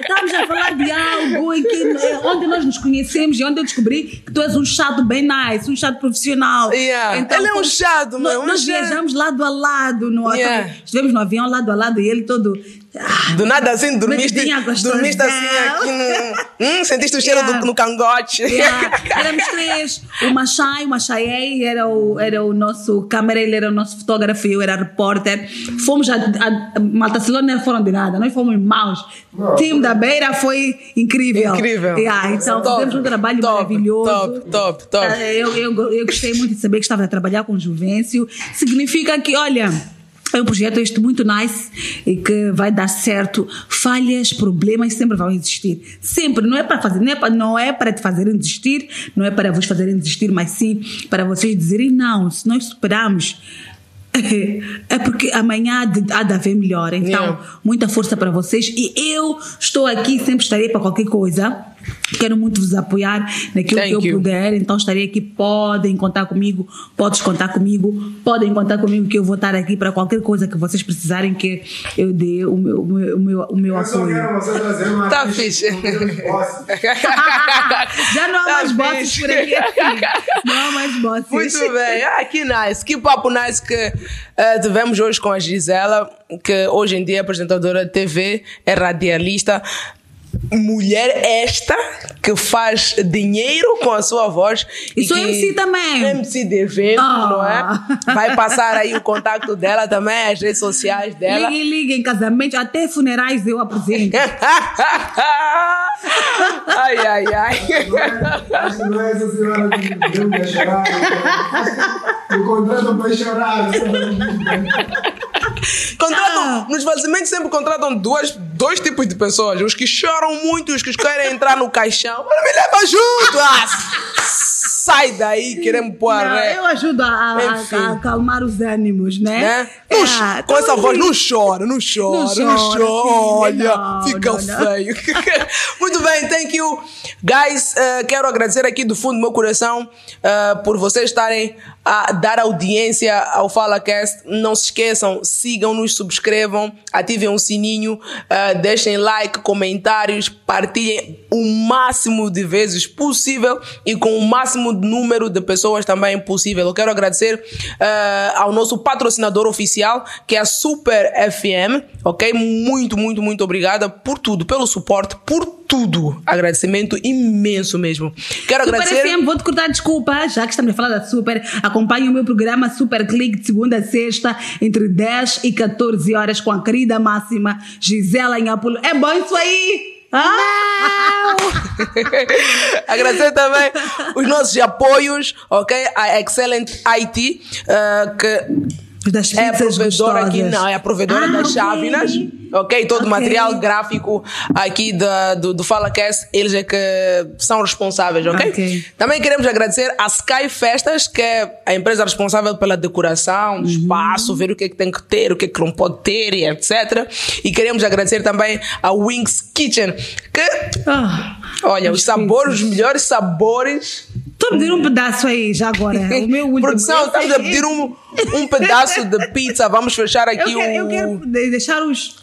Estamos a falar de algo em que, eh, onde nós nos conhecemos e onde eu descobri que tu és um chato bem nice, um chato profissional. Yeah. Ele é um fomos- chato, nós, um nós viajamos lado a lado. No, Yeah. Estivemos no avião lado a lado e ele todo. Ah, Do nada assim, dormiste, Medidinha gostosão. dormiste assim aqui no. Hum, sentiste o cheiro Yeah. do, no cangote. Yeah. Éramos três. O Machai, o Machaiei era o, era o nosso câmera, ele era o nosso fotógrafo e eu era repórter. Fomos a, a, a não foram de nada, nós fomos maus. O time da Beira foi incrível. Incrível. Yeah, então Top, fizemos um trabalho top, maravilhoso. top, top, top. Ah, Eu, eu, eu gostei muito de saber que estava a trabalhar com o Juvencio. Significa que, olha. É um projeto este muito nice e que vai dar certo. Falhas, problemas sempre vão existir. Sempre. Não é para fazer, não é para, não é para te fazerem desistir, não é para vos fazerem desistir, mas sim para vocês dizerem não. Se nós superamos, [LAUGHS] é porque amanhã há de, haver melhor. Então, Yeah. muita força para vocês. E eu estou aqui, sempre estarei para qualquer coisa. Quero muito vos apoiar naquilo Thank que eu you. puder. Então, estarei aqui. Podem contar comigo. Podes contar comigo. Podem contar comigo que eu vou estar aqui para qualquer coisa que vocês precisarem que eu dê o meu, o meu, o meu, o apoio. Tá fixe. [LAUGHS] Já não há Tá mais bosses fixe. por aqui. assim. Não há mais bosses. Muito bem. Ah, que nice. Que papo nice que eh, tivemos hoje com a Gisela, que hoje em dia é apresentadora de TV, é radialista. Mulher esta que faz dinheiro com a sua voz. E sou que- MC também. MC de evento, Ah. não é? Vai passar aí o contato dela também, as redes sociais dela. Liguem, liguem, casamentos, até funerais eu apresento. [LAUGHS] ai, ai, ai. Acho que não é essa senhora que deu para chorar. Me contratam para chorar. Contratam, Ah. nos fazimentos sempre contratam duas, dois tipos de pessoas. Os que choram muito e os que querem entrar no caixão. Mas me leva junto! Ah, sai daí, queremos pôr a Não, ré. eu ajudo a, a- acalmar os ânimos, né? Né? Não É, com essa então, voz, não chora, não chora, não chora, chora. filha, Olha, não, fica não, não. feio. [LAUGHS] Muito bem, thank you. Guys, eh, quero agradecer aqui do fundo do meu coração eh, por vocês estarem a dar audiência ao FalaCast. Não se esqueçam, sigam-nos, subscrevam, ativem o sininho, eh, deixem like, comentários, partilhem o máximo de vezes possível e com o máximo de número de pessoas também possível. Eu quero agradecer eh, ao nosso patrocinador oficial, que é a Super FM, ok? Muito, muito, muito obrigada por tudo, pelo suporte, por tudo. Agradecimento imenso mesmo. Quero Super agradecer. FM, vou-te cortar desculpa, já que estamos a falar da Super, acompanhe o meu programa Super Clique de segunda a sexta, entre 10 e 14 horas, com a querida máxima Gisela em Apolo. É bom isso aí? Ah? [LAUGHS] Agradecer também os nossos apoios, ok? A Excellent IT, eh, que Das é a provedora aqui, não, é a provedora Ah, das ok. chávenas, ok? Todo o Ok. material gráfico aqui da, do, do FalaCast, eles é que são responsáveis, ok? Ok. Também queremos agradecer a Sky Festas, que é a empresa responsável pela decoração do Uhum. espaço, ver o que é que tem que ter, o que é que não pode ter e etc. E queremos agradecer também a Wings Kitchen, que, Ah, olha, os sabores, os melhores sabores Estou a pedir um pedaço aí, já agora. O meu último. Produção, estamos a pedir um, um pedaço de pizza. Vamos fechar Eu aqui quero, eu o. quero de- deixar os,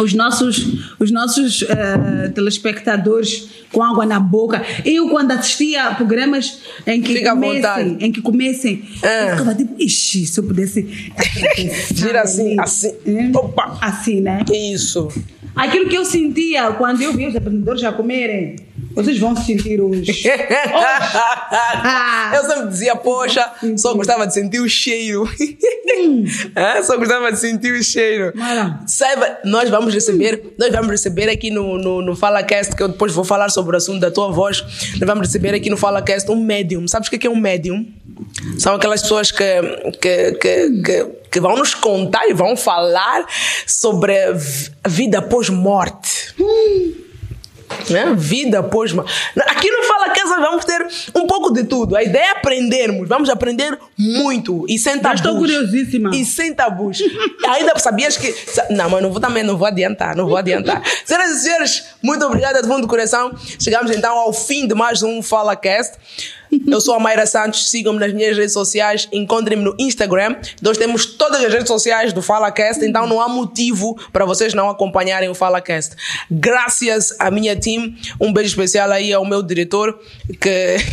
os nossos, os nossos eh, telespectadores com água na boca. Eu, quando assistia a programas em que Fica comecem, em que comecem, Ah. eu ficava tipo, ixi, se eu pudesse. [LAUGHS] Gira assim, ali." assim. Hum? Opa! Assim, né? Isso. Aquilo que eu sentia quando eu vi os apresentadores a comerem, vocês vão sentir os. Ah. [LAUGHS] Eu sempre dizia, poxa, só gostava de sentir o cheiro. [LAUGHS] É, só gostava de sentir o cheiro. Mara. Saiba, nós vamos receber, nós vamos receber aqui no, no, no FalaCast, que eu depois vou falar sobre o assunto da tua voz. Nós vamos receber aqui no FalaCast um médium. Sabes o que é é um médium? São aquelas pessoas que, que, que, que, que vão nos contar e vão falar sobre a vi- a vida após morte. Né? Vida morte. Aqui no Fala Casa vamos ter um pouco de tudo. A ideia é aprendermos. Vamos aprender muito e sem tabus. estou curiosíssima. E sem tabus. Ainda sabias que. Não, mas não vou também, não vou adiantar, não vou adiantar. [LAUGHS] Senhoras e senhores, muito obrigada de fundo do coração. Chegamos então ao fim de mais um Fala Cast. Eu sou a Mayra Santos, sigam-me nas minhas redes sociais, encontrem-me no Instagram. Nós temos todas as redes sociais do FalaCast, então não há motivo para vocês não acompanharem o FalaCast. Graças à minha team, um beijo especial aí ao meu diretor, que. [LAUGHS]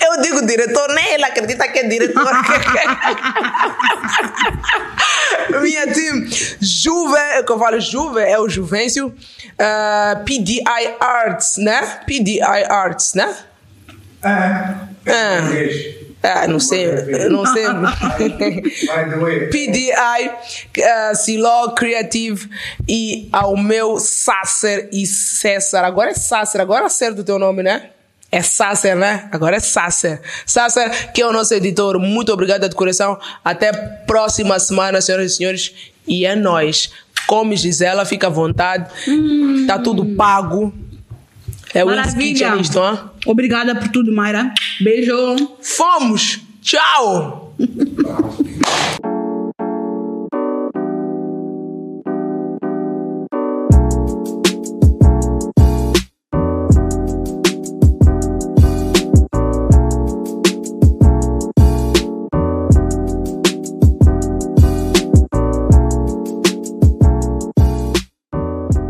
Eu digo diretor, nem ele acredita que é diretor. [LAUGHS] Minha team, Juve, que eu falo Juve, é o Juvencio, ah, PDI Arts, né? PDI Arts, né? É. É. Ah, não sei, não sei. PDI, uh, Siló Creative e ao meu Sasser e César. Agora é Sasser, agora acerta o teu nome, né? É Sasser, né? Agora é Sasser. Sasser, que é o nosso editor. Muito obrigado de coração. Até próxima semana, senhoras e senhores. E é nóis. Come, Gisela, fica à vontade. Tá tudo pago. É o Maravilha. Kitchen isto, ó. Obrigada por tudo, Mayra. Beijo. Fomos! Tchau! [LAUGHS]